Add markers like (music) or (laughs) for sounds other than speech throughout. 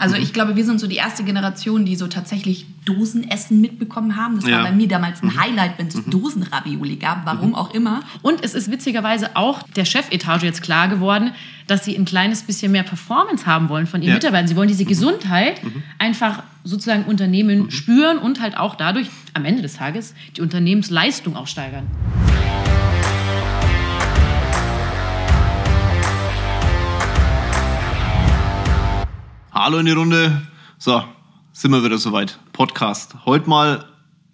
Also ich glaube, wir sind so die erste Generation, die so tatsächlich Dosenessen mitbekommen haben. Das Ja. war bei mir damals ein Mhm. Highlight, wenn es Dosenravioli gab, warum auch immer. Und es ist witzigerweise auch der Chefetage jetzt klar geworden, dass sie ein kleines bisschen mehr Performance haben wollen von ihren Ja. Mitarbeitern. Sie wollen diese Gesundheit einfach sozusagen Unternehmen spüren und halt auch dadurch am Ende des Tages die Unternehmensleistung auch steigern. Hallo in die Runde. So, sind wir wieder soweit. Podcast. Heute mal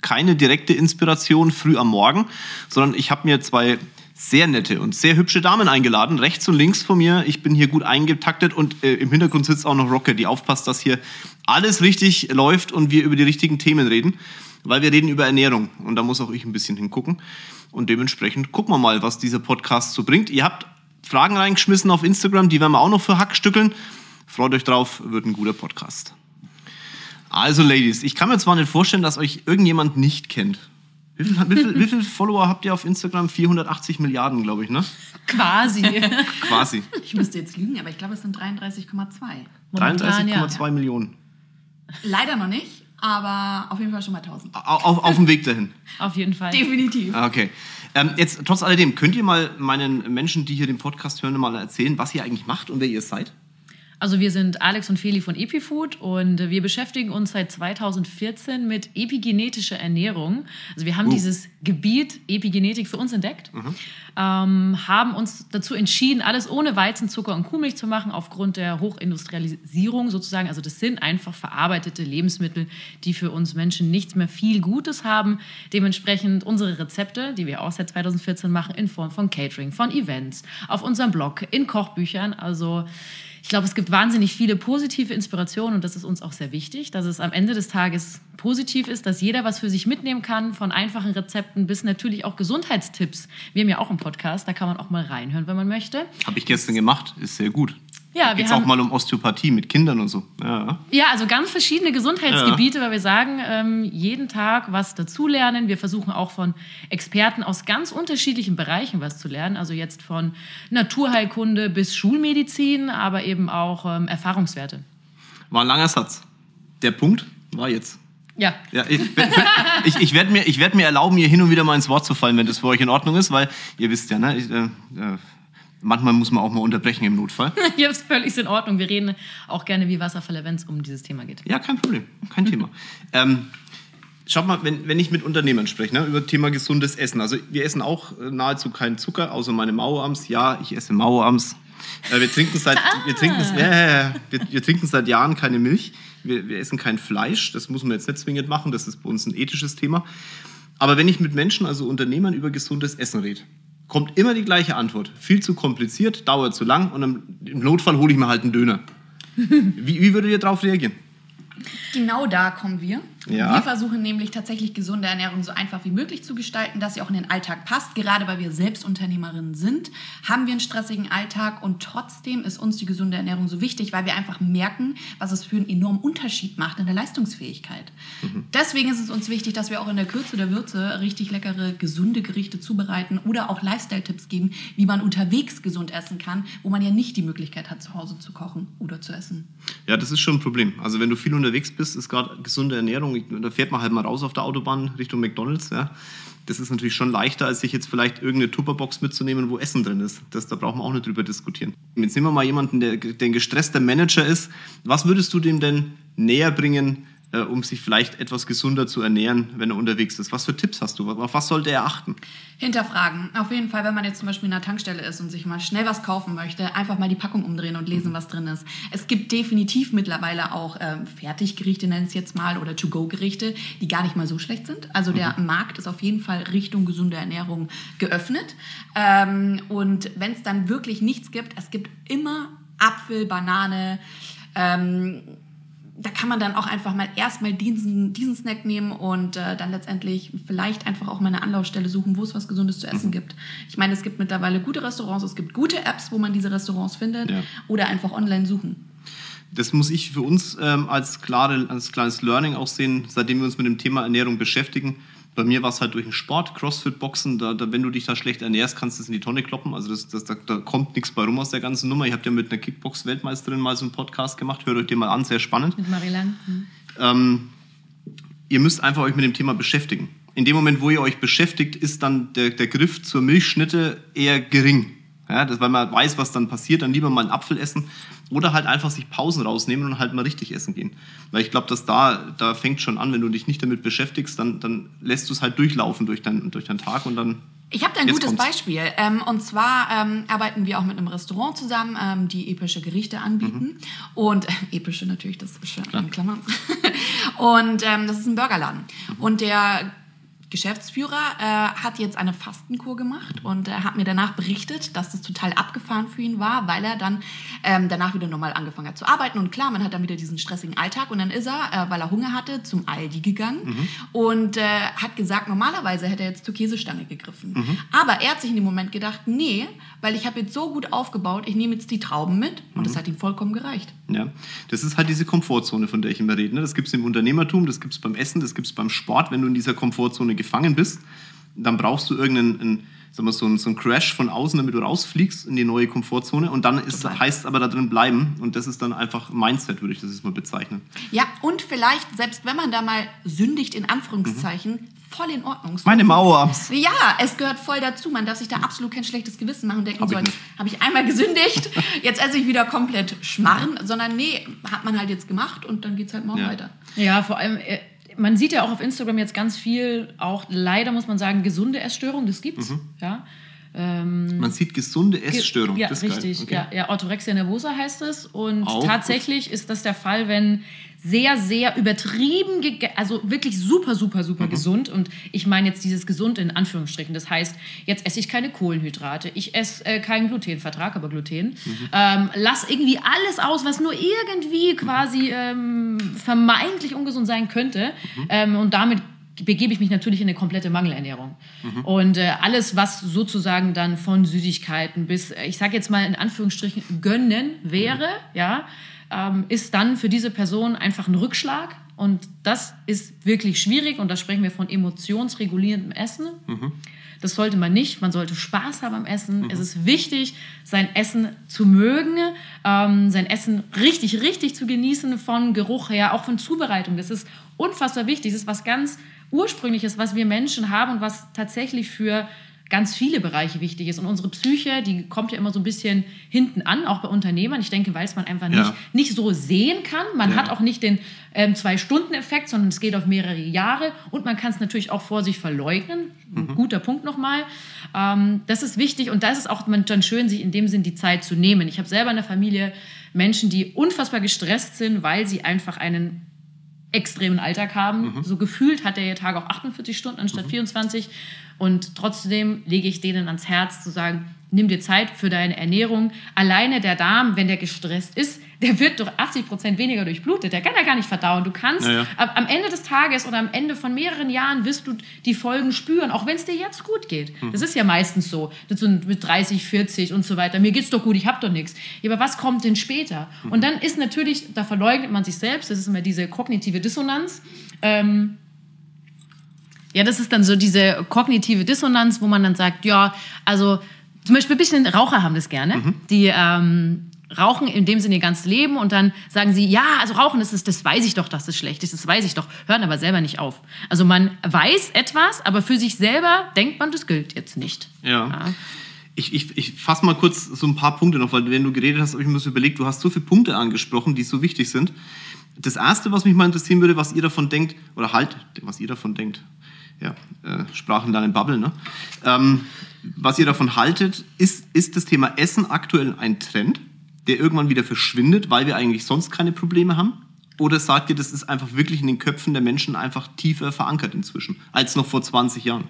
keine direkte Inspiration früh am Morgen, sondern ich habe mir zwei sehr nette und sehr hübsche Damen eingeladen, rechts und links von mir. Ich bin hier gut eingetaktet und äh, im Hintergrund sitzt auch noch Rocket, die aufpasst, dass hier alles richtig läuft und wir über die richtigen Themen reden, weil wir reden über Ernährung und da muss auch ich ein bisschen hingucken. Und dementsprechend gucken wir mal, was dieser Podcast so bringt. Ihr habt Fragen reingeschmissen auf Instagram, die werden wir auch noch für Hackstückeln. Freut euch drauf, wird ein guter Podcast. Also, Ladies, ich kann mir zwar nicht vorstellen, dass euch irgendjemand nicht kennt. Wie viel, wie viel, viel Follower habt ihr auf Instagram? 480 Milliarden, glaube ich, ne? Quasi. (laughs) Quasi. Ich müsste jetzt lügen, aber ich glaube, es sind 33,2. Momentan, ja. 33,2 Millionen. Leider noch nicht, aber auf jeden Fall schon mal 1000. Au- Auf, auf dem Weg dahin. Auf jeden Fall. Definitiv. Ah, Okay. Ähm, jetzt, trotz alledem, könnt ihr mal meinen Menschen, die hier den Podcast hören, mal erzählen, was ihr eigentlich macht und wer ihr seid? Also wir sind Alex und Feli von EpiFood und wir beschäftigen uns seit 2014 mit epigenetischer Ernährung. Also wir haben Uh. dieses Gebiet Epigenetik für uns entdeckt, ähm, haben uns dazu entschieden, alles ohne Weizen, Zucker und Kuhmilch zu machen, aufgrund der Hochindustrialisierung sozusagen. Also das sind einfach verarbeitete Lebensmittel, die für uns Menschen nichts mehr viel Gutes haben. Dementsprechend unsere Rezepte, die wir auch seit 2014 machen, in Form von Catering, von Events, auf unserem Blog, in Kochbüchern. Also ich glaube, es gibt wahnsinnig viele positive Inspirationen und das ist uns auch sehr wichtig, dass es am Ende des Tages positiv ist, dass jeder was für sich mitnehmen kann, von einfachen Rezepten bis natürlich auch Gesundheitstipps. Wir haben ja auch einen Podcast, da kann man auch mal reinhören, wenn man möchte. Habe ich gestern gemacht, ist sehr gut. Ja, wir Geht's haben- auch mal um Osteopathie mit Kindern und so. Ja. Ja, also ganz verschiedene Gesundheitsgebiete, weil wir sagen, ähm, jeden Tag was dazulernen. Wir versuchen auch von Experten aus ganz unterschiedlichen Bereichen was zu lernen. Also jetzt von Naturheilkunde bis Schulmedizin, aber eben auch ähm, Erfahrungswerte. War ein langer Satz. Der Punkt war jetzt. Ja, Ja, ich ich, ich werde mir, ich werd mir erlauben, hier hin und wieder mal ins Wort zu fallen, wenn das für euch in Ordnung ist, weil ihr wisst ja, ne, ich, äh, äh, manchmal muss man auch mal unterbrechen im Notfall. (laughs) hier ist völlig in Ordnung. Wir reden auch gerne wie Wasserfälle, wenn es um dieses Thema geht. Ja, kein Problem, kein (laughs) Thema. Ähm, schaut mal, wenn, wenn ich mit Unternehmern spreche, ne, über Thema gesundes Essen. Also wir essen auch äh, nahezu keinen Zucker, außer meine Mauerams. Ja, ich esse Mauerams. Äh, wir trinken seit, wir trinken, ja, ja, ja, wir, wir trinken seit Jahren keine Milch. Wir, wir essen kein Fleisch. Das muss man jetzt nicht zwingend machen. Das ist bei uns ein ethisches Thema. Aber wenn ich mit Menschen, also Unternehmern, über gesundes Essen rede, kommt immer die gleiche Antwort. Viel zu kompliziert, dauert zu lang und im, Notfall hole ich mir halt einen Döner. (laughs) Wie, wie würdet ihr darauf reagieren? Genau da kommen wir. Ja. Wir versuchen nämlich tatsächlich gesunde Ernährung so einfach wie möglich zu gestalten, dass sie auch in den Alltag passt. Gerade weil wir selbst Unternehmerinnen sind, haben wir einen stressigen Alltag und trotzdem ist uns die gesunde Ernährung so wichtig, weil wir einfach merken, was es für einen enormen Unterschied macht in der Leistungsfähigkeit. Deswegen ist es uns wichtig, dass wir auch in der Kürze der Würze richtig leckere, gesunde Gerichte zubereiten oder auch Lifestyle-Tipps geben, wie man unterwegs gesund essen kann, wo man ja nicht die Möglichkeit hat, zu Hause zu kochen oder zu essen. Ja, das ist schon ein Problem. Also wenn du viel unterwegs bist, ist gerade gesunde Ernährung, da fährt man halt mal raus auf der Autobahn Richtung McDonalds, ja. Das ist natürlich schon leichter, als sich jetzt vielleicht irgendeine Tupperbox mitzunehmen, wo Essen drin ist. Das, da brauchen wir auch nicht drüber diskutieren. Jetzt nehmen wir mal jemanden, der, der ein gestresster Manager ist. Was würdest du dem denn näher bringen, äh, um sich vielleicht etwas gesunder zu ernähren, wenn er unterwegs ist? Was für Tipps hast du? Auf was sollte er achten? Hinterfragen. Auf jeden Fall, wenn man jetzt zum Beispiel in einer Tankstelle ist und sich mal schnell was kaufen möchte, einfach mal die Packung umdrehen und lesen, was drin ist. Es gibt definitiv mittlerweile auch ähm, Fertiggerichte, nennen es jetzt mal, oder To-Go-Gerichte, die gar nicht mal so schlecht sind. Also der Markt ist auf jeden Fall Richtung gesunde Ernährung geöffnet. Ähm, und wenn es dann wirklich nichts gibt, es gibt immer Apfel, Banane, ähm, da kann man dann auch einfach mal erstmal diesen, diesen Snack nehmen und äh, dann letztendlich vielleicht einfach auch mal eine Anlaufstelle suchen, wo es was Gesundes zu essen gibt. Ich meine, es gibt mittlerweile gute Restaurants, es gibt gute Apps, wo man diese Restaurants findet Ja. oder einfach online suchen. Das muss ich für uns ähm, als, klare, als kleines Learning auch sehen, seitdem wir uns mit dem Thema Ernährung beschäftigen. Bei mir war es halt durch den Sport, Crossfit-Boxen, da, da, wenn du dich da schlecht ernährst, kannst du es in die Tonne kloppen. Also das, das, da, da kommt nichts bei rum aus der ganzen Nummer. Ich habe ja mit einer Kickbox-Weltmeisterin mal so einen Podcast gemacht. Hört euch den mal an, sehr spannend. Mit Marilang. Mhm. Ähm, ihr müsst einfach euch mit dem Thema beschäftigen. In dem Moment, wo ihr euch beschäftigt, ist dann der, der Griff zur Milchschnitte eher gering. Ja, das, weil man weiß, was dann passiert, dann lieber mal einen Apfel essen oder halt einfach sich Pausen rausnehmen und halt mal richtig essen gehen. Weil ich glaube, dass da, da fängt schon an, wenn du dich nicht damit beschäftigst, dann, dann lässt du es halt durchlaufen durch, dein, durch deinen Tag und dann. Ich habe da ein gutes kommt's. Beispiel. Ähm, und zwar ähm, arbeiten wir auch mit einem Restaurant zusammen, ähm, die epische Gerichte anbieten. Mhm. Und äh, (laughs) epische natürlich, das ist schon in Klammern. (laughs) und ähm, das ist ein Burgerladen. Mhm. Und der Geschäftsführer äh, hat jetzt eine Fastenkur gemacht und er hat mir danach berichtet, dass das total abgefahren für ihn war, weil er dann ähm, danach wieder normal angefangen hat zu arbeiten. Und klar, man hat dann wieder diesen stressigen Alltag und dann ist er, äh, weil er Hunger hatte, zum Aldi gegangen mhm. und äh, hat gesagt, normalerweise hätte er jetzt zur Käsestange gegriffen. Mhm. Aber er hat sich in dem Moment gedacht, nee, weil ich habe jetzt so gut aufgebaut, ich nehme jetzt die Trauben mit und mhm. das hat ihm vollkommen gereicht. Ja, das ist halt diese Komfortzone, von der ich immer rede. Ne? Das gibt es im Unternehmertum, das gibt es beim Essen, das gibt es beim Sport. Wenn du in dieser Komfortzone gefangen bist, dann brauchst du irgendeinen sagen wir, so, einen, so einen Crash von außen, damit du rausfliegst in die neue Komfortzone. Und dann ist, heißt es aber da drin bleiben. Und das ist dann einfach Mindset, würde ich das jetzt mal bezeichnen. Ja, und vielleicht, selbst wenn man da mal sündigt, in Anführungszeichen, mhm. voll in Ordnung. Meine Mauer. Ja, es gehört voll dazu. Man darf sich da absolut kein schlechtes Gewissen machen und denken, habe ich, hab ich einmal gesündigt, jetzt esse ich wieder komplett Schmarren. Sondern nee, hat man halt jetzt gemacht und dann geht es halt morgen ja. weiter. Ja, vor allem äh, man sieht ja auch auf Instagram jetzt ganz viel, auch leider muss man sagen, gesunde Essstörungen, das gibt's. Mhm. Ja. Ähm, man sieht gesunde Essstörungen. Ja, richtig. Okay. Ja, ja, Orthorexia nervosa heißt es. Und auch tatsächlich gut. ist das der Fall, wenn sehr, sehr übertrieben, also wirklich super, super, super mhm. gesund. Und ich meine jetzt dieses gesund in Anführungsstrichen. Das heißt, jetzt esse ich keine Kohlenhydrate, ich esse äh, keinen Gluten, vertrag aber Gluten. Mhm. Ähm, lass irgendwie alles aus, was nur irgendwie quasi ähm, vermeintlich ungesund sein könnte. Mhm. Ähm, und damit begebe ich mich natürlich in eine komplette Mangelernährung. Mhm. Und äh, alles, was sozusagen dann von Süßigkeiten bis, ich sage jetzt mal in Anführungsstrichen, gönnen wäre, mhm. ja, ähm, ist dann für diese Person einfach ein Rückschlag. Und das ist wirklich schwierig. Und da sprechen wir von emotionsregulierendem Essen. Mhm. Das sollte man nicht. Man sollte Spaß haben am Essen. Mhm. Es ist wichtig, sein Essen zu mögen, ähm, sein Essen richtig, richtig zu genießen, von Geruch her, auch von Zubereitung. Das ist unfassbar wichtig. Das ist was ganz Ursprüngliches, was wir Menschen haben und was tatsächlich für ganz viele Bereiche wichtig ist. Und unsere Psyche, die kommt ja immer so ein bisschen hinten an, auch bei Unternehmern. Ich denke, weil es man einfach ja. nicht, nicht so sehen kann. Man ja. hat auch nicht den ähm, Zwei-Stunden-Effekt, sondern es geht auf mehrere Jahre. Und man kann es natürlich auch vor sich verleugnen. Mhm. guter Punkt nochmal. Ähm, das ist wichtig und da ist es auch dann schön, sich in dem Sinn die Zeit zu nehmen. Ich habe selber in der Familie Menschen, die unfassbar gestresst sind, weil sie einfach einen extremen Alltag haben. Mhm. So gefühlt hat der Tag auch 48 Stunden anstatt mhm. 24. Und trotzdem lege ich denen ans Herz zu sagen, nimm dir Zeit für deine Ernährung. Alleine der Darm, wenn der gestresst ist, der wird durch 80 Prozent weniger durchblutet. Der kann ja gar nicht verdauen. Du kannst ja, ja. am Ende des Tages oder am Ende von mehreren Jahren wirst du die Folgen spüren, auch wenn es dir jetzt gut geht. Mhm. Das ist ja meistens so. Das sind mit 30, 40 und so weiter. Mir geht's doch gut, ich habe doch nichts. Ja, aber was kommt denn später? Mhm. Und dann ist natürlich, da verleugnet man sich selbst. Das ist immer diese kognitive Dissonanz. Ähm, ja, das ist dann so diese kognitive Dissonanz, wo man dann sagt, ja, also zum Beispiel ein bisschen Raucher haben das gerne. Mhm. Die ähm, rauchen in dem Sinne ihr ganzes Leben und dann sagen sie, ja, also Rauchen, das, ist, das weiß ich doch, dass das schlecht ist, das weiß ich doch, hören aber selber nicht auf. Also man weiß etwas, aber für sich selber denkt man, das gilt jetzt nicht. Ja. ja. Ich, ich, ich fasse mal kurz so ein paar Punkte noch, weil wenn du geredet hast, habe ich mir so überlegt, du hast so viele Punkte angesprochen, die so wichtig sind. Das Erste, was mich mal interessieren würde, was ihr davon denkt, oder halt, was ihr davon denkt, ja, äh, Sprachen lernen Bubble, ne? Ähm, was ihr davon haltet, ist, ist das Thema Essen aktuell ein Trend? Der irgendwann wieder verschwindet, weil wir eigentlich sonst keine Probleme haben? Oder sagt ihr, das ist einfach wirklich in den Köpfen der Menschen einfach tiefer verankert inzwischen, als noch vor 20 Jahren?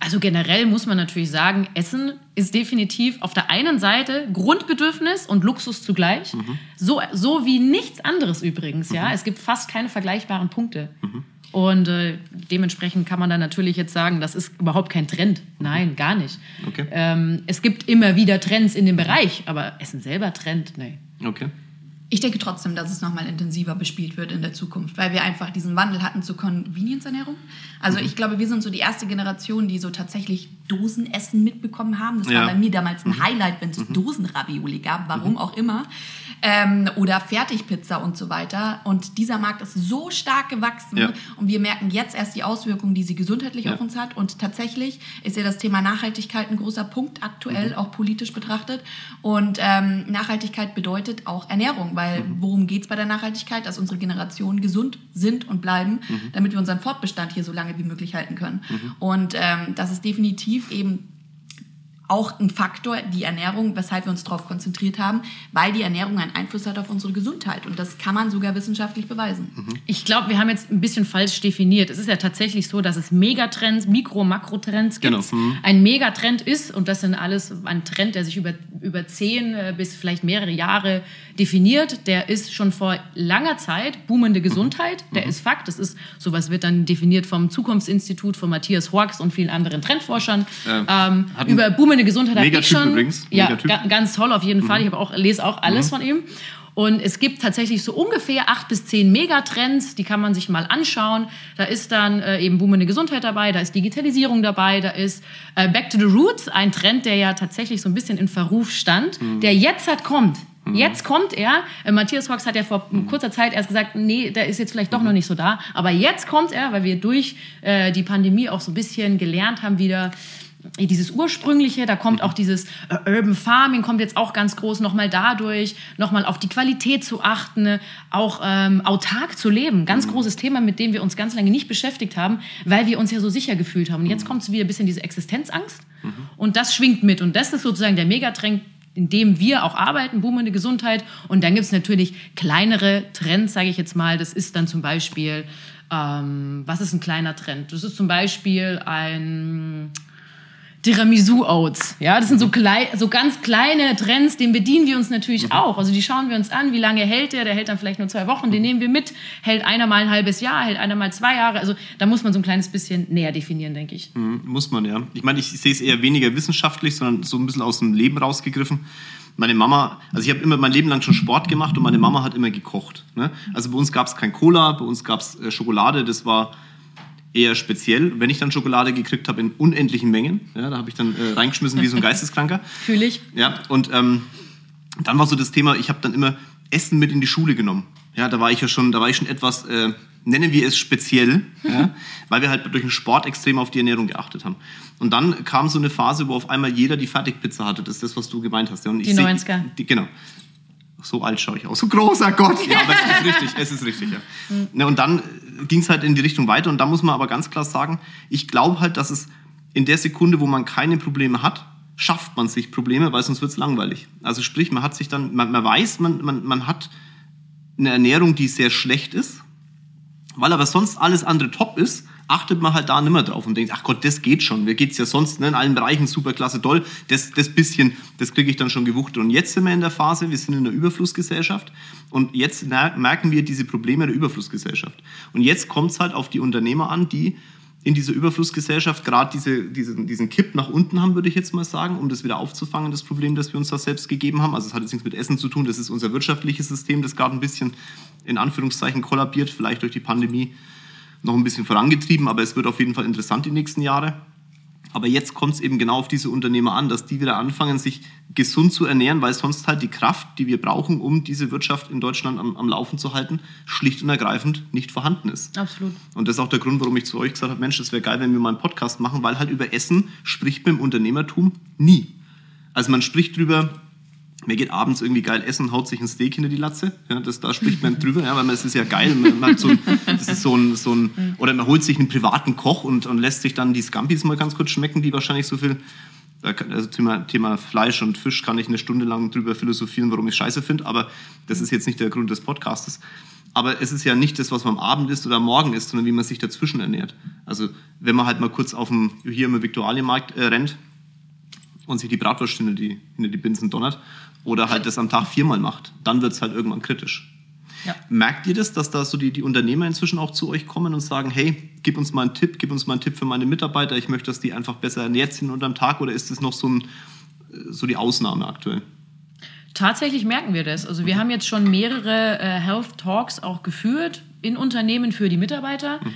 Also generell muss man natürlich sagen, Essen ist definitiv auf der einen Seite Grundbedürfnis und Luxus zugleich. Mhm. So, so wie nichts anderes übrigens. Ja? Mhm. Es gibt fast keine vergleichbaren Punkte. Mhm. Und äh, dementsprechend kann man dann natürlich jetzt sagen, das ist überhaupt kein Trend. Nein, gar nicht. Okay. Ähm, es gibt immer wieder Trends in dem Bereich, aber Essen selber Trend, nee. Okay. Ich denke trotzdem, dass es nochmal intensiver bespielt wird in der Zukunft, weil wir einfach diesen Wandel hatten zur Convenience-Ernährung. Also Mhm. ich glaube, wir sind so die erste Generation, die so tatsächlich Dosenessen mitbekommen haben. Das Ja. Mhm. war bei mir damals ein Highlight, wenn es Dosenravioli gab, warum auch immer. Ähm, oder Fertigpizza und so weiter. Und dieser Markt ist so stark gewachsen Ja. und wir merken jetzt erst die Auswirkungen, die sie gesundheitlich Ja. auf uns hat. Und tatsächlich ist ja das Thema Nachhaltigkeit ein großer Punkt aktuell, Mhm. auch politisch betrachtet. Und ähm, Nachhaltigkeit bedeutet auch Ernährung, weil Mhm. worum geht es bei der Nachhaltigkeit? Dass unsere Generationen gesund sind und bleiben, Mhm. damit wir unseren Fortbestand hier so lange wie möglich halten können. Und ähm, das ist definitiv eben auch ein Faktor, die Ernährung, weshalb wir uns darauf konzentriert haben, weil die Ernährung einen Einfluss hat auf unsere Gesundheit. Und das kann man sogar wissenschaftlich beweisen. Ich glaube, wir haben jetzt ein bisschen falsch definiert. Es ist ja tatsächlich so, dass es Megatrends, Mikro- und Makrotrends gibt. Genau. Mhm. Ein Megatrend ist, und das sind alles ein Trend, der sich über, über zehn äh, bis vielleicht mehrere Jahre definiert, der ist schon vor langer Zeit boomende Gesundheit. Mhm. Der ist Fakt. Das ist, sowas wird dann definiert vom Zukunftsinstitut, von Matthias Horks und vielen anderen Trendforschern. Ähm, Ähm, über boomende Gesundheit habe ich schon. übrigens. Ja, ganz toll auf jeden Mhm. Fall. Ich habe auch, lese auch alles von ihm. Und es gibt tatsächlich so ungefähr acht bis zehn Megatrends, die kann man sich mal anschauen. Da ist dann äh, eben boomende Gesundheit dabei, da ist Digitalisierung dabei, da ist äh, Back to the Roots, ein Trend, der ja tatsächlich so ein bisschen in Verruf stand, Mhm. der jetzt halt kommt. Jetzt kommt er. Äh, Matthias Fox hat ja vor kurzer Zeit erst gesagt, nee, der ist jetzt vielleicht doch noch nicht so da. Aber jetzt kommt er, weil wir durch äh, die Pandemie auch so ein bisschen gelernt haben, wieder dieses ursprüngliche, da kommt auch dieses äh, Urban Farming, kommt jetzt auch ganz groß nochmal dadurch, nochmal auf die Qualität zu achten, auch ähm, autark zu leben. Ganz großes Thema, mit dem wir uns ganz lange nicht beschäftigt haben, weil wir uns ja so sicher gefühlt haben. Und jetzt kommt so wieder ein bisschen diese Existenzangst und das schwingt mit. Und das ist sozusagen der Megatrend, in dem wir auch arbeiten, boomende Gesundheit. Und dann gibt es natürlich kleinere Trends, sage ich jetzt mal. Das ist dann zum Beispiel, ähm, was ist ein kleiner Trend? Das ist zum Beispiel ein Tiramisu Oats. Ja, das sind so, klei so ganz kleine Trends, den bedienen wir uns natürlich auch. Also die schauen wir uns an, wie lange hält der? Der hält dann vielleicht nur zwei Wochen, den nehmen wir mit. Hält einer mal ein halbes Jahr, hält einer mal zwei Jahre. Also da muss man so ein kleines bisschen näher definieren, denke ich. Mhm, Muss man, ja. Ich meine, ich sehe es eher weniger wissenschaftlich, sondern so ein bisschen aus dem Leben rausgegriffen. Meine Mama, also ich habe immer mein Leben lang schon Sport gemacht und meine Mama hat immer gekocht. Ne? Also bei uns gab es kein Cola, bei uns gab es äh, Schokolade, das war eher speziell. Wenn ich dann Schokolade gekriegt habe in unendlichen Mengen, ja, da habe ich dann äh, reingeschmissen wie so ein (laughs) Geisteskranker. Fühle ich. Ja, und ähm, dann war so das Thema, ich habe dann immer Essen mit in die Schule genommen. Ja, da war ich ja schon, da war ich schon etwas, äh, nennen wir es speziell, ja, weil wir halt durch den Sport extrem auf die Ernährung geachtet haben. Und dann kam so eine Phase, wo auf einmal jeder die Fertigpizza hatte. Das ist das, was du gemeint hast. Ja, Die seh- 90er. Die, genau. So alt schaue ich aus. So großer Gott. Ja, aber es ist (laughs) richtig. Es ist richtig, ja. Ne, und dann ging es halt in die Richtung weiter. Und da muss man aber ganz klar sagen, ich glaube halt, dass es in der Sekunde, wo man keine Probleme hat, schafft man sich Probleme, weil sonst wird es langweilig. Also sprich, man hat sich dann, man, man weiß, man, man, man hat eine Ernährung, die sehr schlecht ist, weil aber sonst alles andere top ist, achtet man halt da nimmer drauf und denkt, ach Gott, das geht schon. Mir geht's ja sonst ne, in allen Bereichen super klasse toll. Das, das bisschen, das kriege ich dann schon gewuchtet. Und jetzt sind wir in der Phase, wir sind in der Überflussgesellschaft und jetzt mer- merken wir diese Probleme der Überflussgesellschaft. Und jetzt kommt's halt auf die Unternehmer an, die in dieser Überflussgesellschaft gerade diese, diesen, diesen Kipp nach unten haben, würde ich jetzt mal sagen, um das wieder aufzufangen, das Problem, das wir uns da selbst gegeben haben. Also es hat jetzt nichts mit Essen zu tun, das ist unser wirtschaftliches System, das gerade ein bisschen in Anführungszeichen kollabiert, vielleicht durch die Pandemie noch ein bisschen vorangetrieben, aber es wird auf jeden Fall interessant die nächsten Jahre. Aber jetzt kommt es eben genau auf diese Unternehmer an, dass die wieder anfangen, sich gesund zu ernähren, weil sonst halt die Kraft, die wir brauchen, um diese Wirtschaft in Deutschland am, am Laufen zu halten, schlicht und ergreifend nicht vorhanden ist. Absolut. Und das ist auch der Grund, warum ich zu euch gesagt habe, Mensch, das wäre geil, wenn wir mal einen Podcast machen, weil halt über Essen spricht man im Unternehmertum nie. Also man spricht drüber, mir geht abends irgendwie geil essen, haut sich ein Steak hinter die Latze. Ja, das, da spricht man drüber, ja, weil man, es ist ja geil. Man, hat so, ein- das ist so ein, so ein, oder man holt sich einen privaten Koch und, und lässt sich dann die Scampis mal ganz kurz schmecken, die wahrscheinlich so viel. Also Thema, Thema Fleisch und Fisch kann ich eine Stunde lang drüber philosophieren, warum ich scheiße finde, aber das ist jetzt nicht der Grund des Podcastes. Aber es ist ja nicht das, was man am Abend isst oder am Morgen isst, sondern wie man sich dazwischen ernährt. Also wenn man halt mal kurz auf dem, hier im Viktualienmarkt äh, rennt, und sich die Bratwurst hinter die, hinter die Binsen donnert oder halt das am Tag viermal macht, dann wird es halt irgendwann kritisch. Ja. Merkt ihr das, dass da so die, die Unternehmer inzwischen auch zu euch kommen und sagen, hey, gib uns mal einen Tipp, gib uns mal einen Tipp für meine Mitarbeiter, ich möchte, dass die einfach besser ernährt sind unterm Tag oder ist das noch so, ein, so die Ausnahme aktuell? Tatsächlich merken wir das. Also wir haben jetzt schon mehrere äh, Health Talks auch geführt in Unternehmen für die Mitarbeiter. Mhm.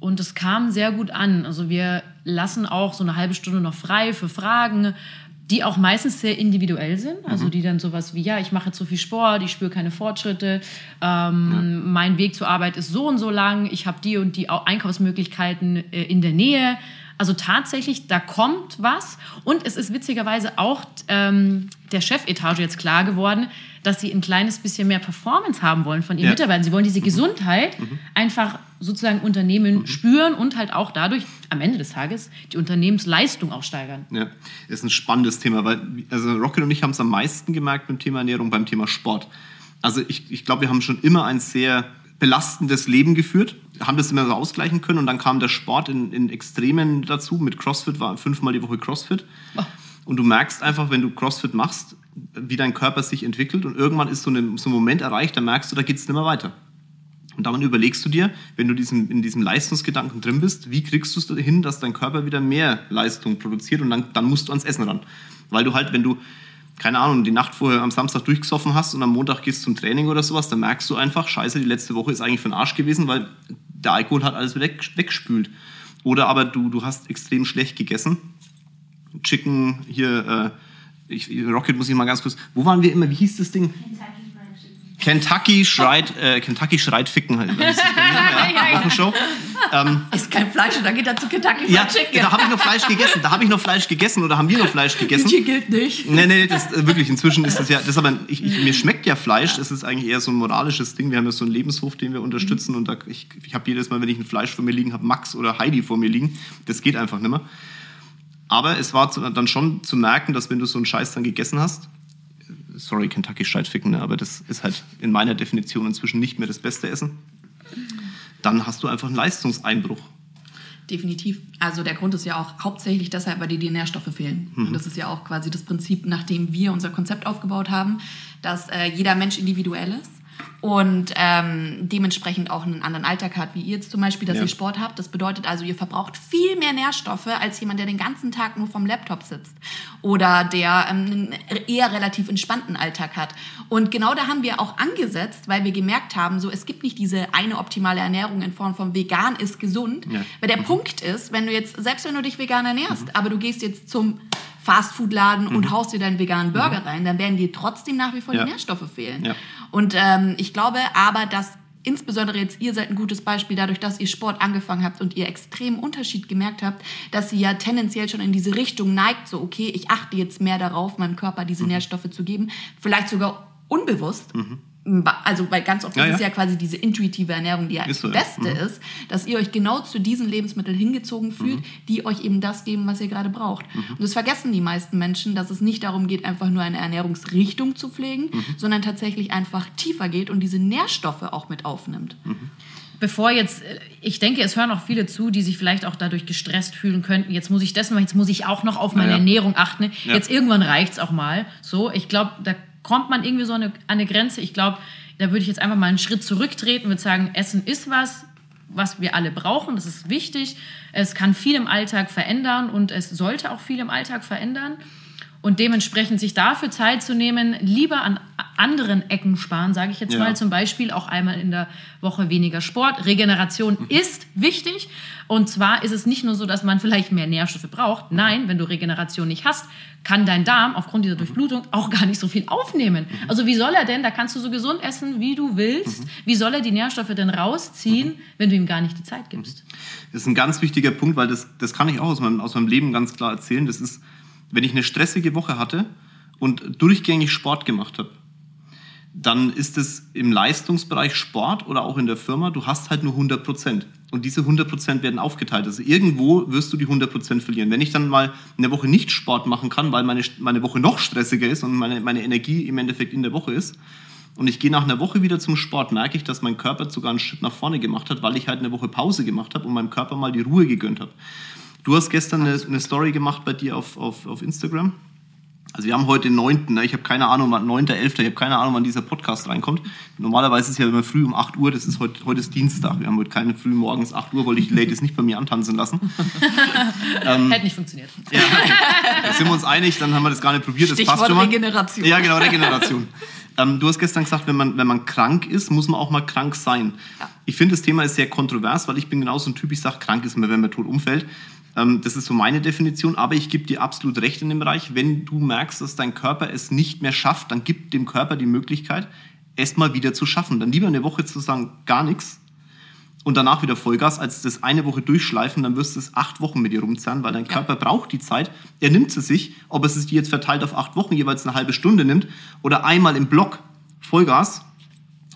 Und es kam sehr gut an. Also wir lassen auch so eine halbe Stunde noch frei für Fragen, die auch meistens sehr individuell sind. Also mhm. die dann sowas wie, ja, ich mache jetzt so viel Sport, ich spüre keine Fortschritte, ähm, ja. mein Weg zur Arbeit ist so und so lang, ich habe die und die Einkaufsmöglichkeiten äh, in der Nähe. Also tatsächlich, da kommt was. Und es ist witzigerweise auch ähm, der Chefetage jetzt klar geworden, dass sie ein kleines bisschen mehr Performance haben wollen von ihren ja. Mitarbeitern. Sie wollen diese mhm. Gesundheit mhm. einfach sozusagen Unternehmen mhm. spüren und halt auch dadurch am Ende des Tages die Unternehmensleistung auch steigern. Ja, ist ein spannendes Thema, weil also Rocket und ich haben es am meisten gemerkt beim Thema Ernährung, beim Thema Sport. Also ich, ich glaube, wir haben schon immer ein sehr belastendes Leben geführt, haben das immer so ausgleichen können und dann kam der Sport in, in Extremen dazu. Mit CrossFit war fünfmal die Woche CrossFit. Oh. Und du merkst einfach, wenn du CrossFit machst, wie dein Körper sich entwickelt und irgendwann ist so, eine, so ein Moment erreicht, da merkst du, da geht es nicht mehr weiter. Und dann überlegst du dir, wenn du diesem, in diesem Leistungsgedanken drin bist, wie kriegst du es hin, dass dein Körper wieder mehr Leistung produziert und dann, dann musst du ans Essen ran. Weil du halt, wenn du keine Ahnung, die Nacht vorher am Samstag durchgesoffen hast und am Montag gehst zum Training oder sowas, dann merkst du einfach, scheiße, die letzte Woche ist eigentlich für den Arsch gewesen, weil der Alkohol hat alles weg, weggespült. Oder aber du, du hast extrem schlecht gegessen. Chicken hier, äh, ich, Rocket muss ich mal ganz kurz, wo waren wir immer, wie hieß das Ding? Kentucky schreit, äh, Kentucky schreit ficken halt. Das ist ja, Wochenshow. Ähm, ist kein Fleisch und dann geht er zu Kentucky Fried ja, Chicken. Da habe ich noch Fleisch gegessen. Da habe ich noch Fleisch gegessen oder haben wir noch Fleisch gegessen? Hier gilt nicht. Nee, nee, das, äh, wirklich, inzwischen ist das ja, das aber, ich, ich, mir schmeckt ja Fleisch, das ist eigentlich eher so ein moralisches Ding. Wir haben ja so einen Lebenshof, den wir unterstützen und da, ich, ich habe jedes Mal, wenn ich ein Fleisch vor mir liegen habe, Max oder Heidi vor mir liegen. Das geht einfach nicht mehr. Aber es war dann schon zu merken, dass wenn du so einen Scheiß dann gegessen hast, sorry, Kentucky schreit ficken, ne, aber das ist halt in meiner Definition inzwischen nicht mehr das beste Essen, dann hast du einfach einen Leistungseinbruch. Definitiv. Also der Grund ist ja auch hauptsächlich deshalb, weil dir die Nährstoffe fehlen. Mhm. Und das ist ja auch quasi das Prinzip, nach dem wir unser Konzept aufgebaut haben, dass äh, jeder Mensch individuell ist und ähm, dementsprechend auch einen anderen Alltag hat, wie ihr jetzt zum Beispiel, dass ja. ihr Sport habt. Das bedeutet also, ihr verbraucht viel mehr Nährstoffe als jemand, der den ganzen Tag nur vom Laptop sitzt oder der ähm, einen eher relativ entspannten Alltag hat. Und genau da haben wir auch angesetzt, weil wir gemerkt haben, so es gibt nicht diese eine optimale Ernährung in Form von vegan ist gesund. Ja. Weil der mhm. Punkt ist, wenn du jetzt, selbst wenn du dich vegan ernährst, mhm. aber du gehst jetzt zum Fastfood-Laden mhm. und haust dir deinen veganen Burger mhm. rein, dann werden dir trotzdem nach wie vor ja. die Nährstoffe fehlen. Ja. Und ähm, ich glaube aber, dass insbesondere jetzt ihr seid ein gutes Beispiel dadurch, dass ihr Sport angefangen habt und ihr extremen Unterschied gemerkt habt, dass sie ja tendenziell schon in diese Richtung neigt, so okay, ich achte jetzt mehr darauf, meinem Körper diese mhm. Nährstoffe zu geben, vielleicht sogar unbewusst. Mhm also weil ganz oft ja, ist es ja. ja quasi diese intuitive Ernährung, die ja ist das Beste mhm. ist, dass ihr euch genau zu diesen Lebensmitteln hingezogen fühlt, mhm. die euch eben das geben, was ihr gerade braucht. Mhm. Und das vergessen die meisten Menschen, dass es nicht darum geht, einfach nur eine Ernährungsrichtung zu pflegen, mhm. sondern tatsächlich einfach tiefer geht und diese Nährstoffe auch mit aufnimmt. Mhm. Bevor jetzt, äh, ich denke, es hören auch viele zu, die sich vielleicht auch dadurch gestresst fühlen könnten. Jetzt muss ich das machen, jetzt muss ich auch noch auf meine ja, Ernährung achten. Jetzt irgendwann reicht es auch mal. So, ich glaube, da kommt man irgendwie so an eine, eine Grenze. Ich glaube, da würde ich jetzt einfach mal einen Schritt zurücktreten und würde sagen, Essen ist was, was wir alle brauchen. Das ist wichtig. Es kann viel im Alltag verändern und es sollte auch viel im Alltag verändern. Und dementsprechend sich dafür Zeit zu nehmen, lieber an anderen Ecken sparen, sage ich jetzt ja. mal. Zum Beispiel auch einmal in der Woche weniger Sport. Regeneration mhm. ist wichtig. Und zwar ist es nicht nur so, dass man vielleicht mehr Nährstoffe braucht. Nein, wenn du Regeneration nicht hast, kann dein Darm aufgrund dieser Durchblutung auch gar nicht so viel aufnehmen. Mhm. Also wie soll er denn, da kannst du so gesund essen, wie du willst, mhm. wie soll er die Nährstoffe denn rausziehen, mhm. wenn du ihm gar nicht die Zeit gibst? Das ist ein ganz wichtiger Punkt, weil das, das kann ich auch aus meinem, aus meinem Leben ganz klar erzählen. Das ist wenn ich eine stressige Woche hatte und durchgängig Sport gemacht habe, dann ist es im Leistungsbereich Sport oder auch in der Firma, du hast halt nur 100 Prozent. Und diese 100 Prozent werden aufgeteilt. Also irgendwo wirst du die 100 Prozent verlieren. Wenn ich dann mal eine Woche nicht Sport machen kann, weil meine, meine Woche noch stressiger ist und meine, meine Energie im Endeffekt in der Woche ist, und ich gehe nach einer Woche wieder zum Sport, merke ich, dass mein Körper sogar einen Schritt nach vorne gemacht hat, weil ich halt eine Woche Pause gemacht habe und meinem Körper mal die Ruhe gegönnt habe. Du hast gestern eine, eine, Story gemacht bei dir auf, auf, auf Instagram. Also wir haben heute den 9. Ne? Ich habe keine Ahnung, wann 9.11. Ich habe keine Ahnung, wann dieser Podcast reinkommt. Normalerweise ist es ja immer früh um 8 Uhr. Das ist heute, heute ist Dienstag. Wir haben heute keine früh morgens 8 Uhr, wollte ich die Ladies nicht bei mir antanzen lassen. (laughs) ähm, Hätte nicht funktioniert. Ja. (laughs) Da sind wir uns einig, dann haben wir das gar nicht probiert. Das Stichwort passt schon mal. Regeneration. Ja, genau, Regeneration. ähm, du hast gestern gesagt, wenn man, wenn man krank ist, muss man auch mal krank sein. Ja. Ich finde, das Thema ist sehr kontrovers, weil ich bin genauso ein Typ, ich sage, krank ist man, wenn man tot umfällt. Ähm, das ist so meine Definition, aber ich gebe dir absolut recht in dem Bereich. Wenn du merkst, dass dein Körper es nicht mehr schafft, dann gib dem Körper die Möglichkeit, es mal wieder zu schaffen. Dann lieber eine Woche zu sagen, gar nichts und danach wieder Vollgas, als das eine Woche durchschleifen, dann wirst du es acht Wochen mit dir rumzerren, weil dein Körper braucht die Zeit. Er nimmt sie sich, ob es sich jetzt verteilt auf acht Wochen jeweils eine halbe Stunde nimmt oder einmal im Block Vollgas,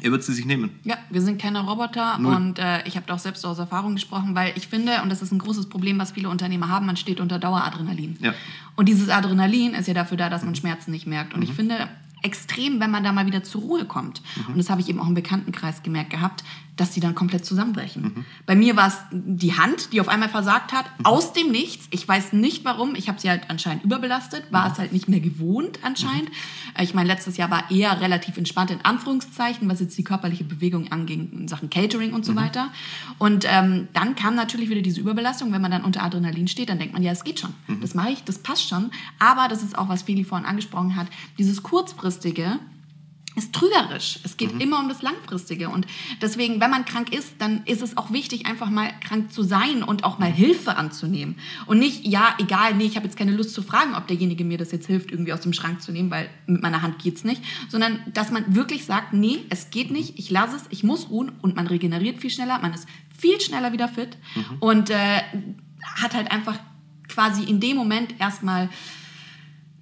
er wird sie sich nehmen. Ja, wir sind keine Roboter Null. und äh, ich habe auch selbst aus Erfahrung gesprochen, weil ich finde, und das ist ein großes Problem, was viele Unternehmer haben, man steht unter Daueradrenalin. Ja. Und dieses Adrenalin ist ja dafür da, dass man Schmerzen nicht merkt. Und ich finde extrem, wenn man da mal wieder zur Ruhe kommt. Und das habe ich eben auch im Bekanntenkreis gemerkt gehabt, dass die dann komplett zusammenbrechen. Bei mir war es die Hand, die auf einmal versagt hat, aus dem Nichts. Ich weiß nicht warum. Ich habe sie halt anscheinend überbelastet, war es halt nicht mehr gewohnt anscheinend. Äh, Ich meine, letztes Jahr war eher relativ entspannt in Anführungszeichen, was jetzt die körperliche Bewegung anging in Sachen Catering und so weiter. Und ähm, dann kam natürlich wieder diese Überbelastung. Wenn man dann unter Adrenalin steht, dann denkt man, ja, es geht schon. Das mache ich, das passt schon. Aber das ist auch, was Feli vorhin angesprochen hat, dieses kurzfristige, ist trügerisch. Es geht immer um das Langfristige. Und deswegen, wenn man krank ist, dann ist es auch wichtig, einfach mal krank zu sein und auch mal Hilfe anzunehmen. Und nicht, ja, egal, nee, ich habe jetzt keine Lust zu fragen, ob derjenige mir das jetzt hilft, irgendwie aus dem Schrank zu nehmen, weil mit meiner Hand geht's nicht. Sondern, dass man wirklich sagt, nee, es geht nicht, ich lasse es, ich muss ruhen und man regeneriert viel schneller, man ist viel schneller wieder fit und äh, hat halt einfach quasi in dem Moment erstmal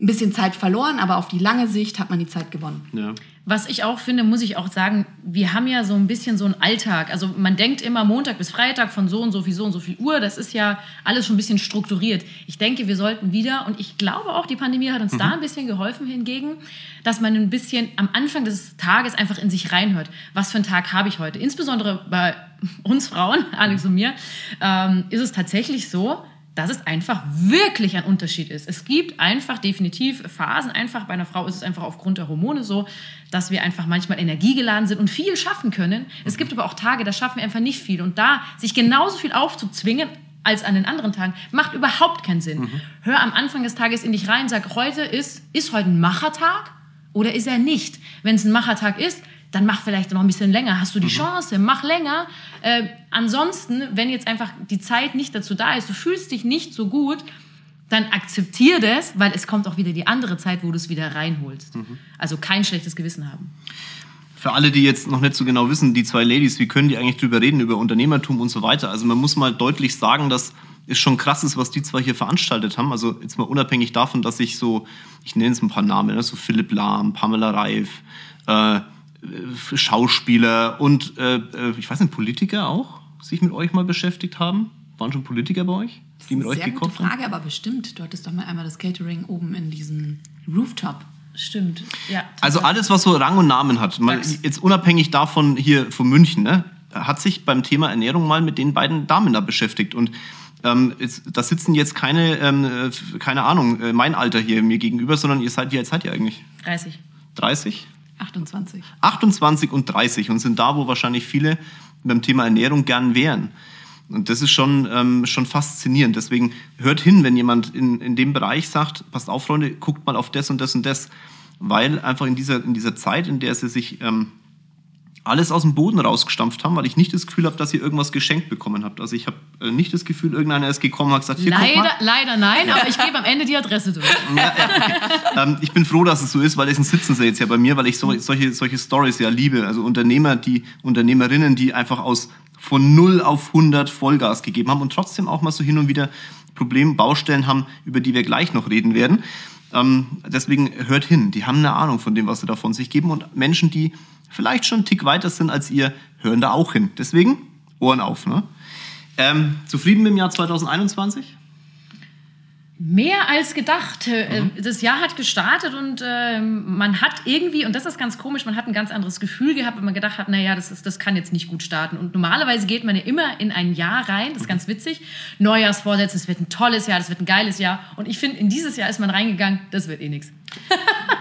ein bisschen Zeit verloren, aber auf die lange Sicht hat man die Zeit gewonnen. Ja. Was ich auch finde, muss ich auch sagen, wir haben ja so ein bisschen so einen Alltag. Also man denkt immer Montag bis Freitag von so und so viel, so und so viel Uhr. Das ist ja alles schon ein bisschen strukturiert. Ich denke, wir sollten wieder, und ich glaube auch, die Pandemie hat uns da ein bisschen geholfen hingegen, dass man ein bisschen am Anfang des Tages einfach in sich reinhört. Was für einen Tag habe ich heute? Insbesondere bei uns Frauen, (laughs) Alex und mir, ähm, ist es tatsächlich so, dass es einfach wirklich ein Unterschied ist. Es gibt einfach definitiv Phasen, einfach bei einer Frau ist es einfach aufgrund der Hormone so, dass wir einfach manchmal energiegeladen sind und viel schaffen können. Es gibt aber auch Tage, da schaffen wir einfach nicht viel. Und da sich genauso viel aufzuzwingen, als an den anderen Tagen, macht überhaupt keinen Sinn. Hör am Anfang des Tages in dich rein, sag, heute ist, ist heute ein Machertag oder ist er nicht? Wenn es ein Machertag ist, dann mach vielleicht noch ein bisschen länger. Hast du die Chance, mach länger. Äh, ansonsten, wenn jetzt einfach die Zeit nicht dazu da ist, du fühlst dich nicht so gut, dann akzeptier das, weil es kommt auch wieder die andere Zeit, wo du es wieder reinholst. Also kein schlechtes Gewissen haben. Für alle, die jetzt noch nicht so genau wissen, die zwei Ladies, wie können die eigentlich drüber reden, über Unternehmertum und so weiter? Also man muss mal deutlich sagen, dass es schon krass ist, was die zwei hier veranstaltet haben. Also jetzt mal unabhängig davon, dass ich so, ich nenne es ein paar Namen, ne? so Philipp Lahm, Pamela Reif, äh, Schauspieler und äh, äh, ich weiß nicht, Politiker auch sich mit euch mal beschäftigt haben? Waren schon Politiker bei euch, die mit euch Sehr gute gekocht haben? Frage, aber bestimmt. Du hattest doch mal einmal das Catering oben in diesem Rooftop. Stimmt, ja. Also alles, was so Rang und Namen hat, mal, jetzt unabhängig davon hier von München, ne, hat sich beim Thema Ernährung mal mit den beiden Damen da beschäftigt. Und ähm, jetzt, da sitzen jetzt keine, ähm, äh, keine Ahnung, äh, mein Alter hier mir gegenüber, sondern ihr seid, wie alt seid ihr eigentlich? 30. 30? 28. 28 und 30 und sind da, wo wahrscheinlich viele beim Thema Ernährung gern wären. Und das ist schon, ähm, schon faszinierend. Deswegen hört hin, wenn jemand in, in dem Bereich sagt, passt auf, Freunde, guckt mal auf das und das und das. Weil einfach in dieser, in dieser Zeit, in der sie sich ähm, alles aus dem Boden rausgestampft haben, weil ich nicht das Gefühl habe, dass ihr irgendwas geschenkt bekommen habt. Also ich habe äh, nicht das Gefühl, irgendeiner ist gekommen und hat gesagt, hier. Leider, leider nein, aber ich (laughs) gebe am Ende die Adresse durch. ähm, ich bin froh, dass es so ist, weil deswegen sitzen sie jetzt ja bei mir, weil ich so, solche, solche Stories ja liebe. Also Unternehmer, die Unternehmerinnen, die einfach aus von 0 auf 100 Vollgas gegeben haben und trotzdem auch mal so hin und wieder Probleme, Baustellen haben, über die wir gleich noch reden werden. Ähm, deswegen hört hin, die haben eine Ahnung von dem, was sie da von sich geben und Menschen, die vielleicht schon einen Tick weiter sind als ihr, hören da auch hin. Deswegen Ohren auf. Ne? Ähm, zufrieden mit dem Jahr 2021? Mehr als gedacht. Äh, Mhm. Das Jahr hat gestartet und äh, man hat irgendwie, und das ist ganz komisch, man hat ein ganz anderes Gefühl gehabt, wenn man gedacht hat, naja, das, ist, das kann jetzt nicht gut starten. Und normalerweise geht man ja immer in ein Jahr rein, das ist ganz witzig. Neujahrsvorsätze, es wird ein tolles Jahr, das wird ein geiles Jahr. Und ich finde, in dieses Jahr ist man reingegangen, das wird eh nichts.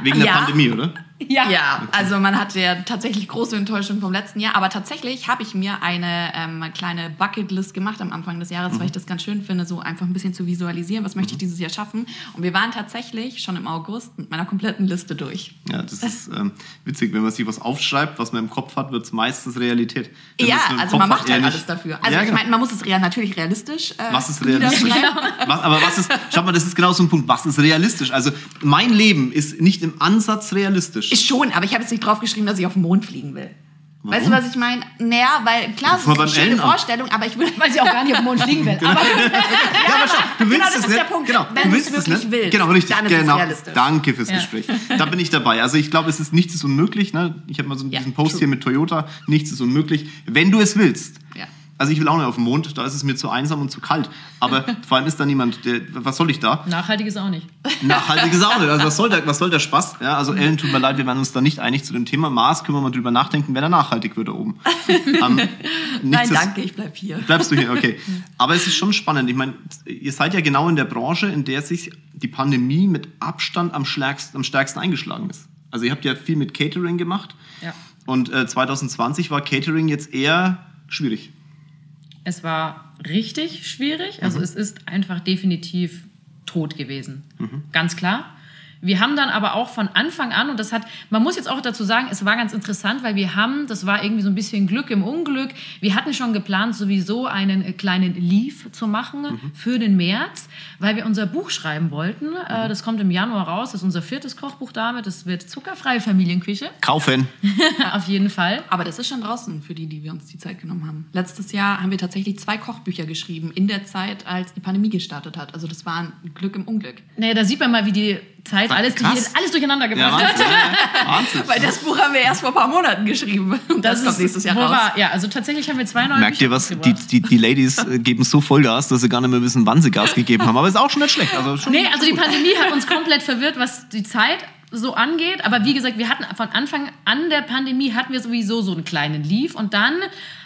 Wegen der (laughs) Ja. Pandemie, oder? (laughs) Ja, also man hatte ja tatsächlich große Enttäuschung vom letzten Jahr, aber tatsächlich habe ich mir eine ähm, kleine Bucketlist gemacht am Anfang des Jahres, weil ich das ganz schön finde, so einfach ein bisschen zu visualisieren, was möchte ich dieses Jahr schaffen. Und wir waren tatsächlich schon im August mit meiner kompletten Liste durch. Ja, das ist ähm, witzig, wenn man sich was aufschreibt, was man im Kopf hat, wird es meistens Realität. Wenn ja, also Kopf man hat, macht halt alles dafür. Also ja, ich genau. meine, man muss es rea natürlich realistisch. Äh, Was ist realistisch? (laughs) Was, aber was ist, schau mal, das ist genau so ein Punkt. Was ist realistisch? Also, mein Leben ist nicht im Ansatz realistisch. Ist schon, aber ich habe jetzt nicht draufgeschrieben, dass ich auf den Mond fliegen will. Warum? Weißt du, was ich meine? Naja, weil klar, es ist eine schöne Ellen. Vorstellung, aber ich will. Weil sie auch gar nicht auf den Mond fliegen will. (laughs) Aber ja, aber schau, du willst genau, das es ist nicht. der Punkt. Genau, Wenn du willst es wirklich nicht. willst, genau, richtig. dann ist es genau. realistisch. Danke fürs Ja. Gespräch. Da bin ich dabei. Also ich glaube, es ist nichts ist unmöglich. Ne? Ich habe mal so Ja, diesen Post true. hier mit Toyota. Nichts ist unmöglich, wenn du es willst. Ja. Also ich will auch nicht auf den Mond, da ist es mir zu einsam und zu kalt. Aber (laughs) vor allem ist da niemand, der, was soll ich da? nachhaltig ist auch nicht. Nachhaltiges auch nicht. Also was soll der, was soll der Spaß? Ja, also Ellen, tut mir leid, wir werden uns da nicht einig zu dem Thema. Mars können wir mal drüber nachdenken, wenn er nachhaltig wird da oben. (laughs) Ähm, Nein, danke, ich bleib hier. Bleibst du hier, okay. (laughs) Aber es ist schon spannend. Ich meine, ihr seid ja genau in der Branche, in der sich die Pandemie mit Abstand am stärksten, am stärksten eingeschlagen ist. Also ihr habt ja viel mit Catering gemacht. Ja. Und äh, 2020 war Catering jetzt eher schwierig. Es war richtig schwierig. Also es ist einfach definitiv tot gewesen. Ganz klar. Wir haben dann aber auch von Anfang an, und das hat, man muss jetzt auch dazu sagen, es war ganz interessant, weil wir haben, das war irgendwie so ein bisschen Glück im Unglück, wir hatten schon geplant, sowieso einen äh, kleinen Leaf zu machen für den März, weil wir unser Buch schreiben wollten. Äh, Das kommt im Januar raus, das ist unser viertes Kochbuch damit, das wird zuckerfreie Familienküche, Kaufen. (laughs) auf jeden Fall. Aber das ist schon draußen für die, die wir uns die Zeit genommen haben. Letztes Jahr haben wir tatsächlich zwei Kochbücher geschrieben in der Zeit, als die Pandemie gestartet hat. Also das war ein Glück im Unglück. Naja, da sieht man mal, wie die Zeit alles, Krass. alles durcheinander Ja, gebracht hat. Wahnsinn. Ja, ja. Wahnsinn. (laughs) Weil das Buch haben wir erst vor ein paar Monaten geschrieben. Und das, kommt nächstes Jahr raus. wahr. Ja, also tatsächlich haben wir zwei neue Merkt Bücher ihr was? Die, die, die Ladies äh, geben so Vollgas, dass sie gar nicht mehr wissen, wann sie Gas gegeben haben. Aber ist auch schon nicht schlecht. Also schon Nee, also die Pandemie hat uns komplett verwirrt, was die Zeit so angeht. Aber wie gesagt, wir hatten von Anfang an der Pandemie hatten wir sowieso so einen kleinen Leaf. Und dann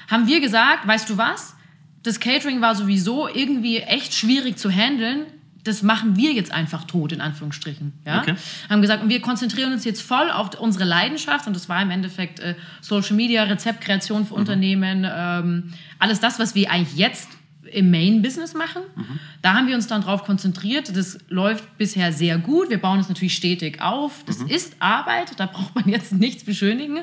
haben wir gesagt, weißt du was? Das Catering war sowieso irgendwie echt schwierig zu handeln. Das machen wir jetzt einfach tot, in Anführungsstrichen. Ja? Okay. Haben gesagt, und wir konzentrieren uns jetzt voll auf unsere Leidenschaft. Und das war im Endeffekt äh, Social Media, Rezeptkreation für Unternehmen, ähm, alles das, was wir eigentlich jetzt im Main-Business machen. Da haben wir uns dann drauf konzentriert. Das läuft bisher sehr gut. Wir bauen es natürlich stetig auf. Das ist Arbeit, da braucht man jetzt (laughs) nichts beschönigen.